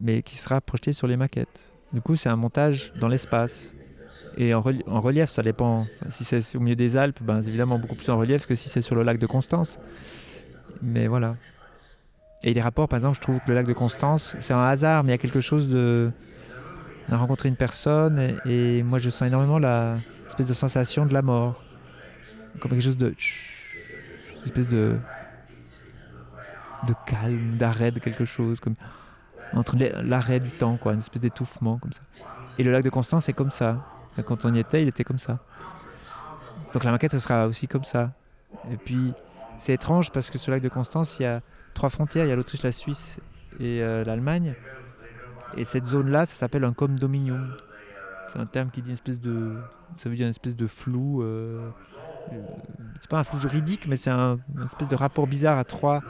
mais qui sera projeté sur les maquettes. Du coup, c'est un montage dans l'espace. Et en, reli- en relief, ça dépend. Si c'est au milieu des Alpes, ben, c'est évidemment beaucoup plus en relief que si c'est sur le lac de Constance. Mais voilà. Et les rapports, par exemple, je trouve que le lac de Constance, c'est un hasard, mais il y a quelque chose de. On a rencontré une personne et, et moi je sens énormément la espèce de sensation de la mort. Comme quelque chose de. Une espèce de de calme, d'arrêt de quelque chose, comme entre l'arrêt du temps, quoi, une espèce d'étouffement comme ça. Et le lac de Constance, c'est comme ça. Quand on y était, il était comme ça. Donc la maquette, ça sera aussi comme ça. Et puis, c'est étrange parce que le lac de Constance, il y a trois frontières. Il y a l'Autriche, la Suisse et euh, l'Allemagne. Et cette zone-là, ça s'appelle un condominium. C'est un terme qui dit une espèce de... Ça veut dire une espèce de flou... euh, c'est pas un flou juridique, mais c'est un, une espèce de rapport bizarre à trois...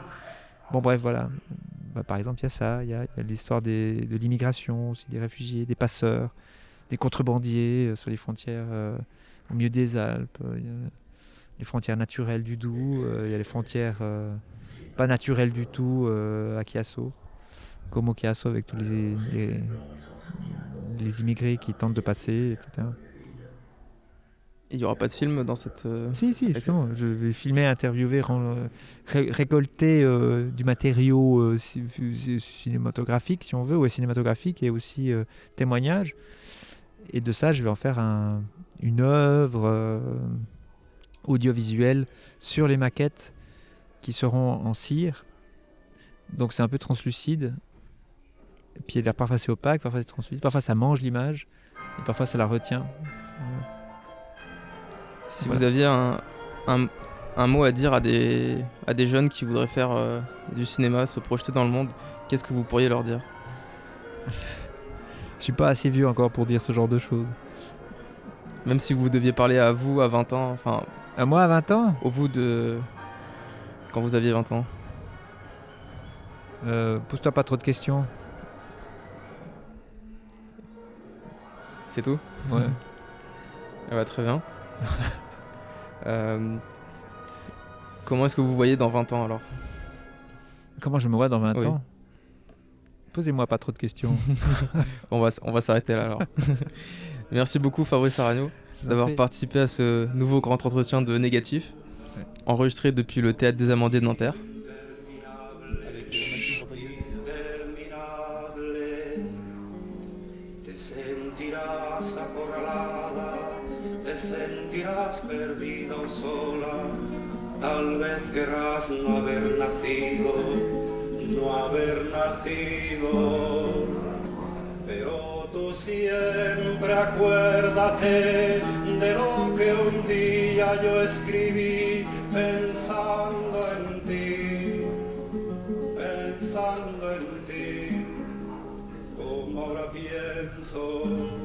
Bon bref, voilà. Bah, par exemple, il y a ça, il y a, l'histoire de l'immigration, aussi des réfugiés, des passeurs, des contrebandiers euh, sur les frontières euh, au milieu des Alpes. euh, les frontières naturelles du Doubs, euh, il y a les frontières euh, pas naturelles du tout euh, à Chiasso. comme au Kiasso avec tous les, les, les immigrés qui tentent de passer, etc. Il n'y aura pas de film dans cette. euh, Si, si, justement. Je vais filmer, interviewer, ré- récolter euh, du matériau euh, ci- ci- cinématographique, si on veut, ou cinématographique, et aussi témoignage. Et de ça, je vais en faire un- une œuvre audiovisuelle sur les maquettes qui seront en cire. Donc c'est un peu translucide. Et puis parfois c'est opaque, parfois c'est translucide, parfois ça mange l'image, et parfois ça la retient. Si Voilà. vous aviez un, un, un mot à dire à des, à des jeunes qui voudraient faire euh, du cinéma, se projeter dans le monde, qu'est-ce que vous pourriez leur dire? Je suis pas assez vieux encore pour dire ce genre de choses. Même si vous deviez parler à vous à 20 ans, enfin, À moi, à 20 ans? au vous de. quand vous aviez 20 ans. euh, Pose-toi pas trop de questions. C'est tout? Ouais. Ah bah, Très bien. Euh, comment est-ce que vous voyez dans 20 ans alors? Comment je me vois dans 20 Oui. ans? Posez-moi pas trop de questions. On va, on va s'arrêter là alors. Merci beaucoup Fabrice Aragno d'avoir participé à ce nouveau grand entretien de négatif, enregistré depuis le théâtre des Amandiers de Nanterre. Vez querrás no haber nacido, no haber nacido. Pero tú siempre acuérdate de lo que un día yo escribí pensando en ti pensando en ti, como ahora pienso.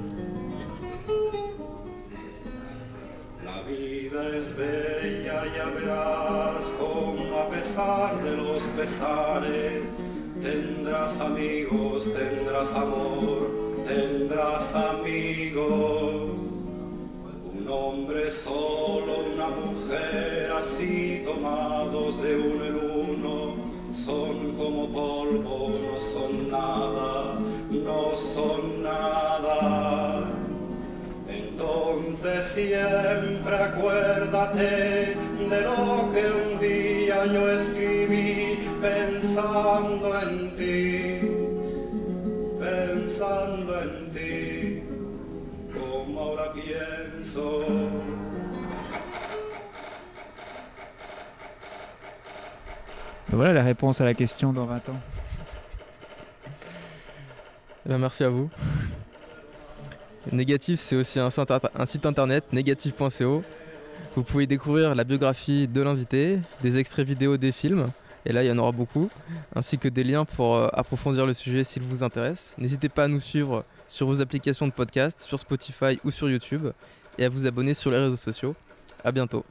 La vida es bella, ya verás como a pesar de los pesares, tendrás amigos, tendrás amor, tendrás amigos. Un hombre solo, una mujer así tomados de uno en uno, son como polvo, no son nada, no son nada. Entonces siempre acuérdate de lo que un día yo escribí pensando en ti, pensando en ti, como ahora pienso. Voilà la réponse à la question dans 20 ans. Bien, merci à vous. Négatif, c'est aussi un site, internet, négatif.co. Vous pouvez découvrir la biographie de l'invité, des extraits vidéo des films, et là il y en aura beaucoup, ainsi que des liens pour euh, approfondir le sujet s'il vous intéresse. N'hésitez pas à nous suivre sur vos applications de podcast, sur Spotify ou sur YouTube, et à vous abonner sur les réseaux sociaux. A bientôt.